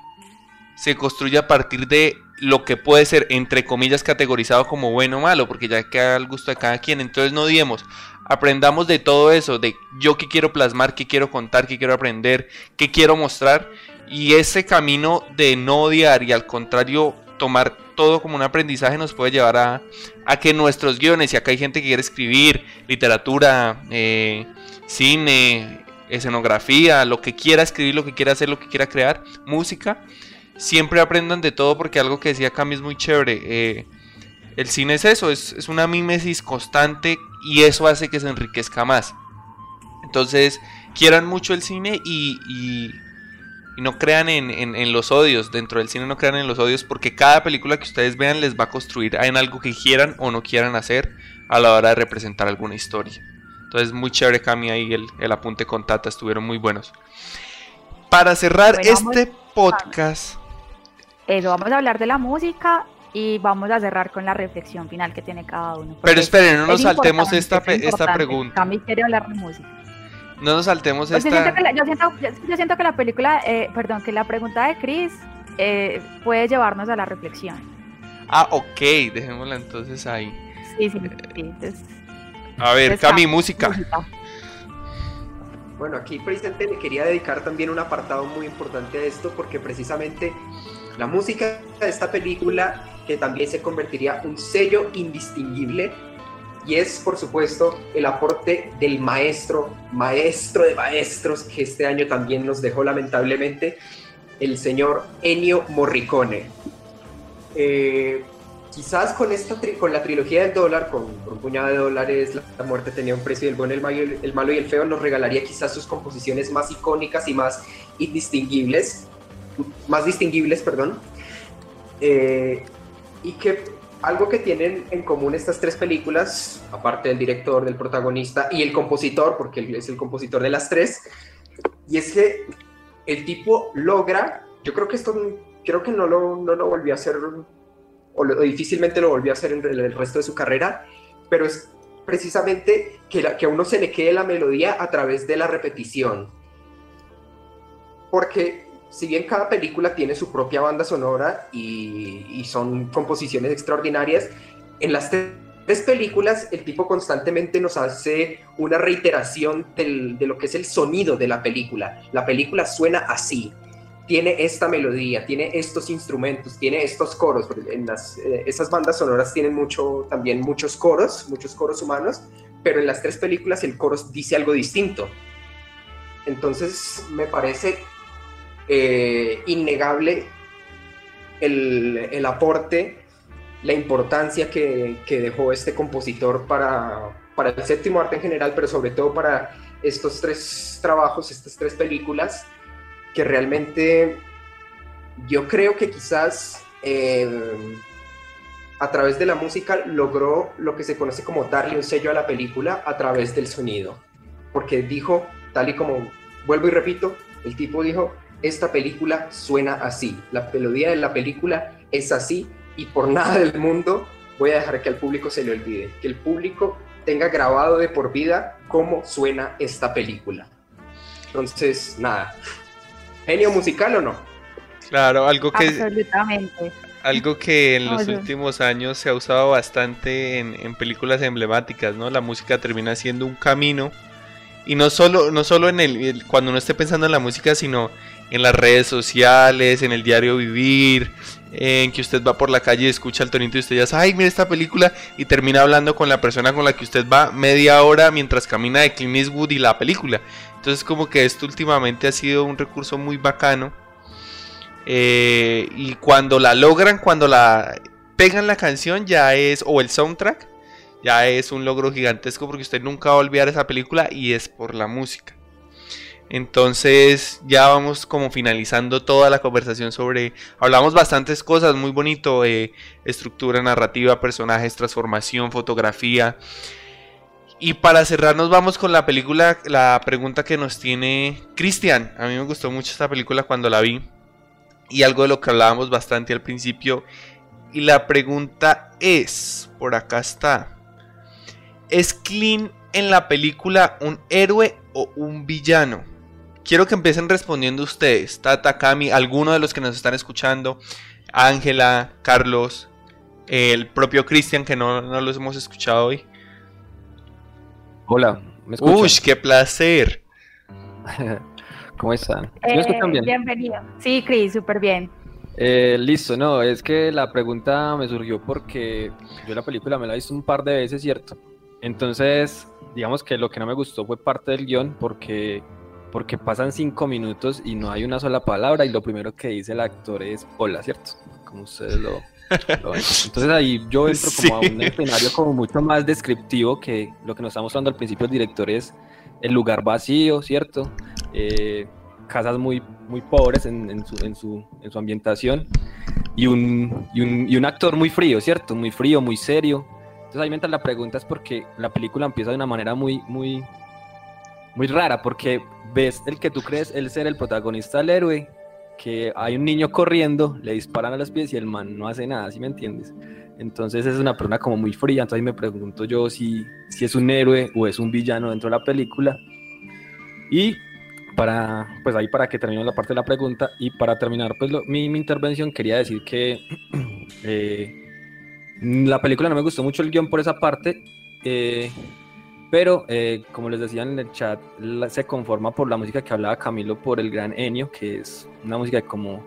se construye a partir de lo que puede ser, entre comillas, categorizado como bueno o malo, porque ya queda al gusto de cada quien. Entonces no odiemos, aprendamos de todo eso, de yo qué quiero plasmar, qué quiero contar, qué quiero aprender, qué quiero mostrar. Y ese camino de no odiar y al contrario tomar todo como un aprendizaje nos puede llevar a, que nuestros guiones, y acá hay gente que quiere escribir, literatura, eh, cine, escenografía, lo que quiera escribir, lo que quiera hacer, lo que quiera crear, música, siempre aprendan de todo porque algo que decía Cami es muy chévere. Eh, el cine es eso, es, es, una mímesis constante y eso hace que se enriquezca más. Entonces, quieran mucho el cine y no crean en, los odios. Dentro del cine no crean en los odios porque cada película que ustedes vean les va a construir en algo que quieran o no quieran hacer a la hora de representar alguna historia. Entonces, muy chévere, Cami, ahí el, el apunte con Tata, estuvieron muy buenos. Para cerrar este podcast. Eso, vamos a hablar de la música y vamos a cerrar con la reflexión final que tiene cada uno. Pero esperen, no nos saltemos esta, esta pregunta. Cami quiere hablar de música. No nos saltemos pues esta... Yo siento, que la, película, eh, perdón, que la pregunta de Chris eh, puede llevarnos a la reflexión. Ah, ok, dejémosla entonces ahí. Sí, sí, a ver, Cami, música. Bueno, aquí precisamente le quería dedicar también un apartado muy importante a esto porque precisamente la música de esta película que también se convertiría un sello indistinguible y es, por supuesto, el aporte del maestro, maestro de maestros, que este año también nos dejó lamentablemente, el señor Ennio Morricone. Eh, quizás con, esta con la trilogía del dólar, con, un puñado de dólares, la, muerte tenía un precio, el bueno, el malo, el, malo y el feo, nos regalaría quizás sus composiciones más icónicas y más indistinguibles, más distinguibles, perdón. Eh, y que algo que tienen en común estas tres películas, aparte del director, del protagonista y el compositor, porque él es el compositor de las tres, y es que el tipo logra, yo creo que esto, creo que no lo, no lo volvió a hacer, o, difícilmente lo volvió a hacer en el resto de su carrera, pero es precisamente que, que a uno se le quede la melodía a través de la repetición. Porque si bien cada película tiene su propia banda sonora y, son composiciones extraordinarias, en las tres películas el tipo constantemente nos hace una reiteración de lo que es el sonido de la película. La película suena así. tiene esta melodía, tiene estos instrumentos, tiene estos coros, en las, eh, esas bandas sonoras tienen mucho, también muchos coros, muchos coros humanos, pero en las tres películas el coro dice algo distinto. Entonces me parece eh, innegable el, el, aporte, la importancia que, que, dejó este compositor para, para el séptimo arte en general, pero sobre todo para estos tres trabajos, estas tres películas que realmente yo creo que quizás eh, a través de la música logró lo que se conoce como darle un sello a la película a través del sonido. Porque dijo, tal y como vuelvo y repito, el tipo dijo, esta película suena así, la melodía de la película es así y por nada del mundo voy a dejar que al público se le olvide, que el público tenga grabado de por vida cómo suena esta película. Entonces, nada, genio musical o no? Claro, algo que... Absolutamente. Algo que en los últimos años se ha usado bastante en, películas emblemáticas, ¿no? La música termina siendo un camino. Y no solo, no solo en el, cuando uno esté pensando en la música, sino en las redes sociales, en el diario vivir, en que usted va por la calle y escucha el tonito y usted ya ay, mira esta película y termina hablando con la persona con la que usted va media hora mientras camina de Clint Eastwood y la película. Entonces como que esto últimamente ha sido un recurso muy bacano. Eh, y cuando la logran, cuando la pegan la canción ya es, o el soundtrack, ya es un logro gigantesco porque usted nunca va a olvidar esa película y es por la música. Entonces ya vamos como finalizando toda la conversación sobre... Hablamos bastantes cosas, muy bonito, eh, estructura narrativa, personajes, transformación, fotografía. Y para cerrar nos vamos con la película, la pregunta que nos tiene Cristian. A mí me gustó mucho esta película cuando la vi. Y algo de lo que hablábamos bastante al principio. Y la pregunta es, por acá está. ¿Es Clean en la película un héroe o un villano? Quiero que empiecen respondiendo ustedes. Tata, Cami, alguno de los que nos están escuchando. Ángela, Carlos, el propio Cristian, que no, no los hemos escuchado hoy. Hola, ¿me escuchan? Uy, qué placer. ¿Cómo están? ¿Me eh, escuchan bien? Bienvenido. Sí, Cris, súper bien. Eh, listo, no, es que la pregunta me surgió porque yo la película me la he visto un par de veces, ¿cierto? Entonces, digamos que lo que no me gustó fue parte del guion porque, porque pasan cinco minutos y no hay una sola palabra y lo primero que dice el actor es hola, ¿cierto? Como ustedes lo, entonces ahí yo entro como a un escenario como mucho más descriptivo que lo que nos está mostrando al principio el director es el lugar vacío, ¿cierto? Eh, casas muy, muy pobres en, su, en, su, en, su, ambientación y un, y, un, y un, actor muy frío, ¿cierto? Muy frío, muy serio. Entonces ahí mientras la pregunta es porque la película empieza de una manera muy, muy, muy rara, porque ves el que tú crees el ser el protagonista del héroe que hay un niño corriendo, le disparan a los pies y el man no hace nada, ¿sí me entiendes? Entonces es una persona como muy fría, entonces me pregunto yo si, si es un héroe o es un villano dentro de la película. Y para, pues ahí para que termine la parte de la pregunta y para terminar pues mi, mi, intervención quería decir que eh, la película no me gustó mucho el guion por esa parte. Eh, pero, eh, como les decía en el chat, se conforma por la música que hablaba Camilo por el gran Enio, que es una música que como,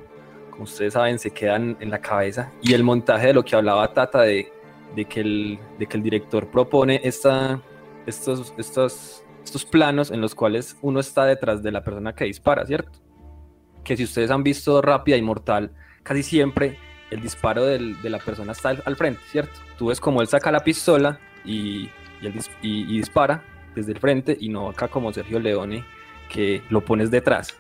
como ustedes saben se queda en, la cabeza. Y el montaje de lo que hablaba Tata, de, de, que, el, de que el director propone esta, estos, estos, estos planos en los cuales uno está detrás de la persona que dispara, ¿cierto? Que si ustedes han visto Rápida y Mortal, casi siempre el disparo del, de la persona está al, al frente, ¿cierto? Tú ves como él saca la pistola y y, dispara desde el frente y no acá como Sergio Leone que lo pones detrás.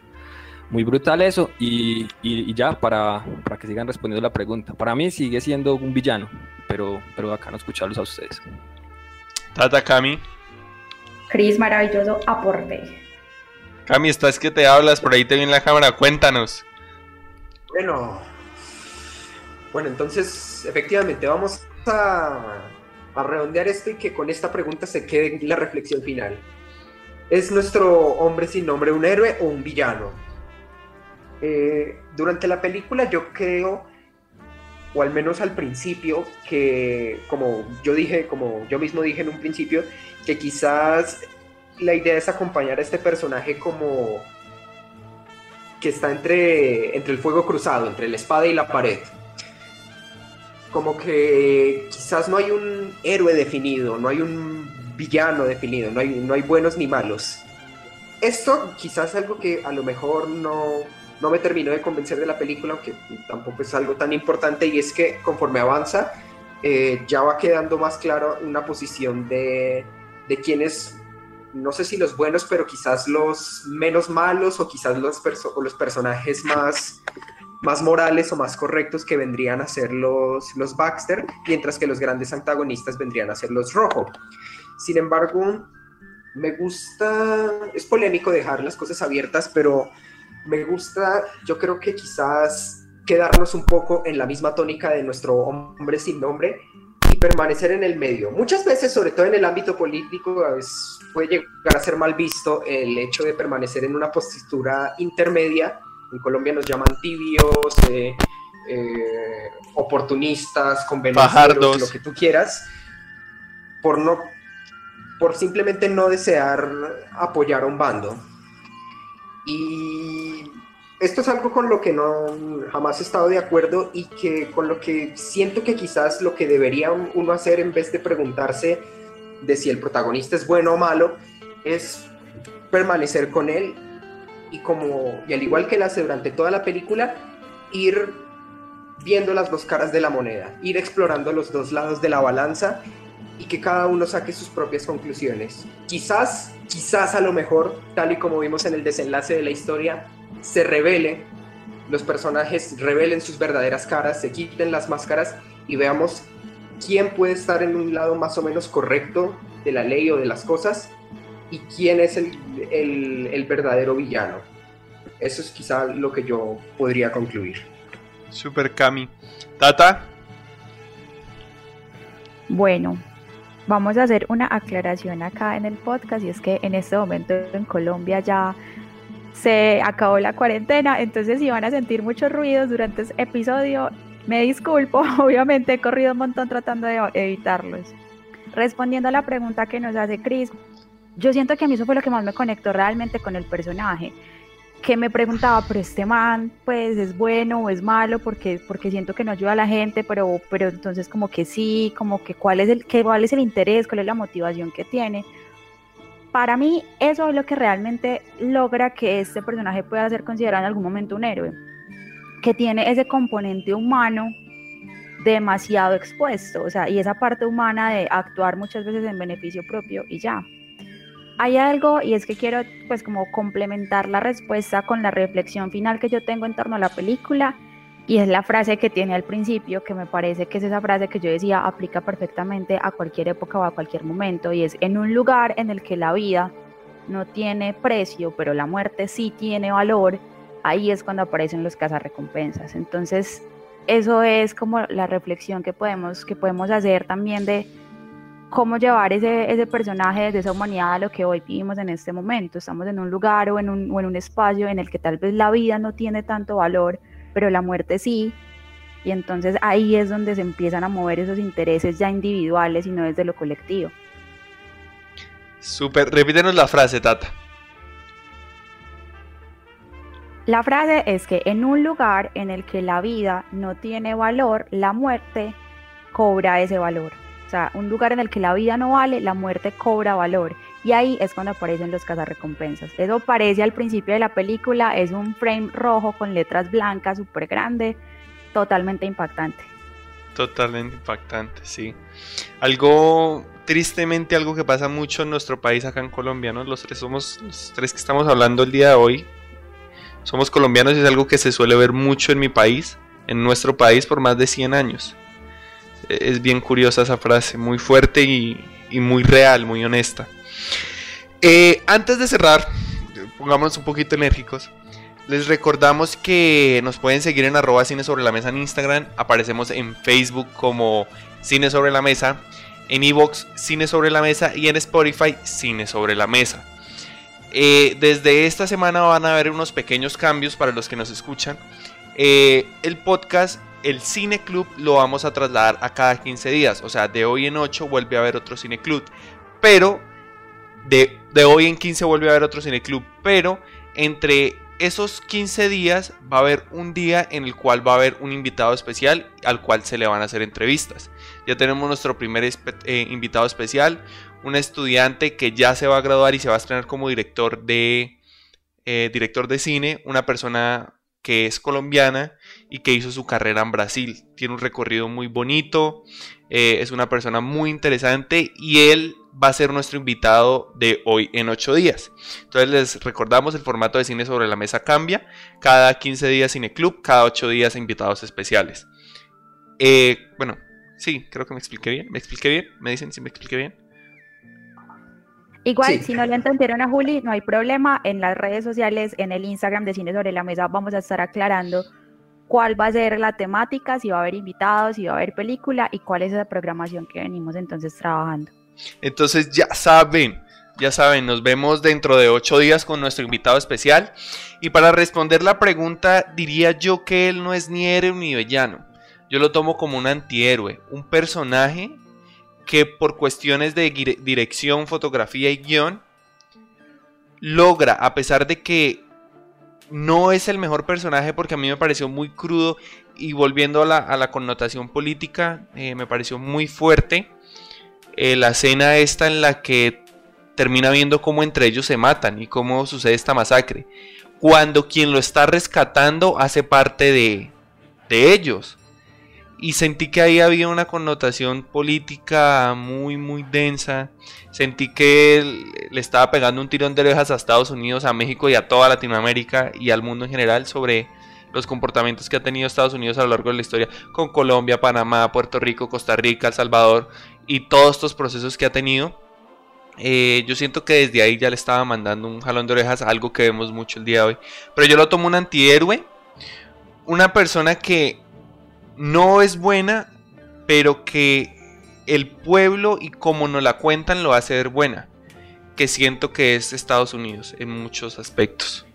Muy brutal eso y, ya para, para, que sigan respondiendo la pregunta. Para mí sigue siendo un villano, pero, pero acá no escucharlos a ustedes. Tata Cami. Cris, maravilloso aporte. Cami, estás que te hablas, por ahí te viene la cámara, cuéntanos. Bueno, bueno, entonces efectivamente vamos a a redondear esto y que con esta pregunta se quede la reflexión final. ¿Es nuestro hombre sin nombre un héroe o un villano? Eh, durante la película yo creo, o al menos al principio, que como yo dije, como yo mismo dije en un principio, que quizás la idea es acompañar a este personaje como que está entre, entre el fuego cruzado, entre la espada y la pared. Como que quizás no hay un héroe definido, no hay un villano definido, no hay, no hay buenos ni malos. Esto quizás es algo que a lo mejor no, no me terminó de convencer de la película, aunque tampoco es algo tan importante, y es que conforme avanza, eh, ya va quedando más claro una posición de, de quienes, no sé si los buenos, pero quizás los menos malos o quizás los, los personajes más, más morales o más correctos que vendrían a ser los, los Baxter, mientras que los grandes antagonistas vendrían a ser los Rojo. Sin embargo, me gusta, es polémico dejar las cosas abiertas, pero me gusta, yo creo que quizás quedarnos un poco en la misma tónica de nuestro hombre sin nombre y permanecer en el medio. Muchas veces, sobre todo en el ámbito político, veces puede llegar a ser mal visto el hecho de permanecer en una postura intermedia. En Colombia nos llaman tibios, eh, eh, oportunistas, convenencieros, lo que tú quieras, por no por simplemente no desear apoyar a un bando. Y esto es algo con lo que no jamás he estado de acuerdo y que con lo que siento que quizás lo que debería uno hacer en vez de preguntarse de si el protagonista es bueno o malo es permanecer con él y como y al igual que él hace durante toda la película ir viendo las dos caras de la moneda, ir explorando los dos lados de la balanza y que cada uno saque sus propias conclusiones. Quizás, quizás a lo mejor, tal y como vimos en el desenlace de la historia, se revele, los personajes revelen sus verdaderas caras, se quiten las máscaras y veamos quién puede estar en un lado más o menos correcto de la ley o de las cosas y quién es el, el, verdadero villano. Eso es quizá lo que yo podría concluir. Super Cami. Tata. Bueno, vamos a hacer una aclaración acá en el podcast y es que en este momento en Colombia ya se acabó la cuarentena, entonces si van a sentir muchos ruidos durante este episodio, me disculpo, obviamente he corrido un montón tratando de evitarlos. Respondiendo a la pregunta que nos hace Chris, yo siento que a mí eso fue lo que más me conectó realmente con el personaje que me preguntaba, pero este man, pues es bueno o es malo, porque, porque siento que no ayuda a la gente, pero, pero entonces como que sí, como que cuál es el, cuál es el interés, cuál es la motivación que tiene. Para mí eso es lo que realmente logra que este personaje pueda ser considerado en algún momento un héroe, que tiene ese componente humano demasiado expuesto, o sea, y esa parte humana de actuar muchas veces en beneficio propio y ya hay algo y es que quiero pues como complementar la respuesta con la reflexión final que yo tengo en torno a la película y es la frase que tiene al principio que me parece que es esa frase que yo decía aplica perfectamente a cualquier época o a cualquier momento y es en un lugar en el que la vida no tiene precio pero la muerte sí tiene valor ahí es cuando aparecen los cazarrecompensas. Entonces eso es como la reflexión que podemos que podemos hacer también de cómo llevar ese, ese personaje de esa humanidad a lo que hoy vivimos en este momento. Estamos en un lugar o en un, o en un espacio en el que tal vez la vida no tiene tanto valor, pero la muerte sí. Y entonces ahí es donde se empiezan a mover esos intereses ya individuales y no desde lo colectivo. Súper, repítenos la frase, Tata. La frase es que en un lugar en el que la vida no tiene valor, la muerte cobra ese valor un lugar en el que la vida no vale, la muerte cobra valor. Y ahí es cuando aparecen los cazarrecompensas. Eso parece al principio de la película, es un frame rojo con letras blancas súper grande, totalmente impactante. Totalmente impactante, sí. Algo, tristemente, algo que pasa mucho en nuestro país acá en Colombia, ¿no? Los tres somos, los tres que estamos hablando el día de hoy, somos colombianos y es algo que se suele ver mucho en mi país, en nuestro país por más de 100 años es bien curiosa esa frase, muy fuerte y, muy real, muy honesta. Eh, antes de cerrar, pongamos un poquito enérgicos. Les recordamos que nos pueden seguir en arroba cine sobre la mesa en Instagram. Aparecemos en Facebook como Cine sobre la mesa. En Evox Cine sobre la mesa. Y en Spotify Cine sobre la mesa. Eh, desde esta semana van a haber unos pequeños cambios para los que nos escuchan. Eh, el podcast el Cine Club lo vamos a trasladar a cada 15 días. O sea, de hoy en 8 vuelve a haber otro Cine Club. Pero de, de hoy en 15 vuelve a haber otro Cine Club. Pero entre esos 15 días va a haber un día en el cual va a haber un invitado especial al cual se le van a hacer entrevistas. Ya tenemos nuestro primer eh, invitado especial, un estudiante que ya se va a graduar y se va a estrenar como director de, eh, director de cine, una persona que es colombiana y que hizo su carrera en Brasil. Tiene un recorrido muy bonito, eh, es una persona muy interesante y él va a ser nuestro invitado de hoy en 8 días. Entonces les recordamos, el formato de cine sobre la mesa cambia. Cada 15 días Cine Club, cada 8 días invitados especiales. Eh, bueno, sí, creo que me expliqué bien. ¿Me expliqué bien? ¿Me dicen si me expliqué bien? Igual, si no le entendieron a Juli, no hay problema. En las redes sociales, en el Instagram de Cine sobre la Mesa, vamos a estar aclarando cuál va a ser la temática, si va a haber invitados, si va a haber película y cuál es la programación que venimos entonces trabajando. Entonces ya saben, ya saben, nos vemos dentro de ocho días con nuestro invitado especial. Y para responder la pregunta, diría yo que él no es ni héroe ni villano. Yo lo tomo como un antihéroe, un personaje que por cuestiones de dirección, fotografía y guion, logra, a pesar de que no es el mejor personaje porque a mí me pareció muy crudo y volviendo a la, connotación política, eh, me pareció muy fuerte eh, la escena esta en la que termina viendo cómo entre ellos se matan y cómo sucede esta masacre. Cuando quien lo está rescatando hace parte de, de ellos y sentí que ahí había una connotación política muy muy densa. Sentí que le estaba pegando un tirón de orejas a Estados Unidos, a México y a toda Latinoamérica y al mundo en general sobre los comportamientos que ha tenido Estados Unidos a lo largo de la historia con Colombia, Panamá, Puerto Rico, Costa Rica, El Salvador y todos estos procesos que ha tenido. Eh, yo siento que desde ahí ya le estaba mandando un jalón de orejas, algo que vemos mucho el día de hoy. Pero yo lo tomo un antihéroe, una persona que no es buena, pero que el pueblo y como nos la cuentan lo hace ver buena. Que siento que es Estados Unidos en muchos aspectos.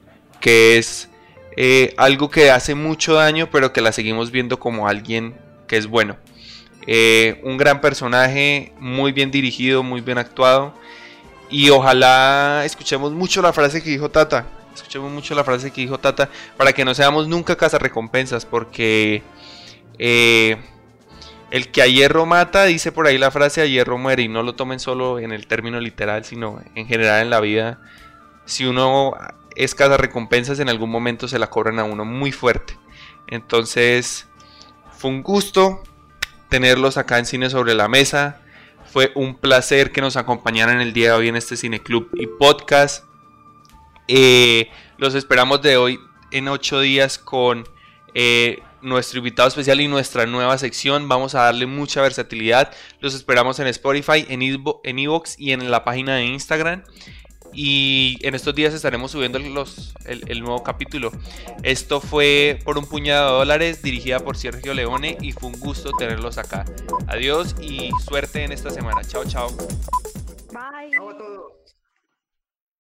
Que es eh, algo que hace mucho daño, pero que la seguimos viendo como alguien que es bueno. Eh, un gran personaje, muy bien dirigido, muy bien actuado. Y ojalá escuchemos mucho la frase que dijo Tata. Escuchemos mucho la frase que dijo Tata para que no seamos nunca recompensas porque eh, el que a hierro mata, dice por ahí la frase a hierro muere, y no lo tomen solo en el término literal, sino en general en la vida. Si uno es casa recompensas, en algún momento se la cobran a uno muy fuerte. Entonces, fue un gusto tenerlos acá en Cine sobre la Mesa. Fue un placer que nos acompañaran el día de hoy en este Cine Club y podcast. Eh, los esperamos de hoy en ocho días con eh, nuestro invitado especial y nuestra nueva sección. Vamos a darle mucha versatilidad. Los esperamos en Spotify, en Evox y en la página de Instagram. Y en estos días estaremos subiendo los, el, nuevo capítulo. Esto fue por un puñado de dólares, dirigida por Sergio Leone y fue un gusto tenerlos acá. Adiós y suerte en esta semana. Chao, chao.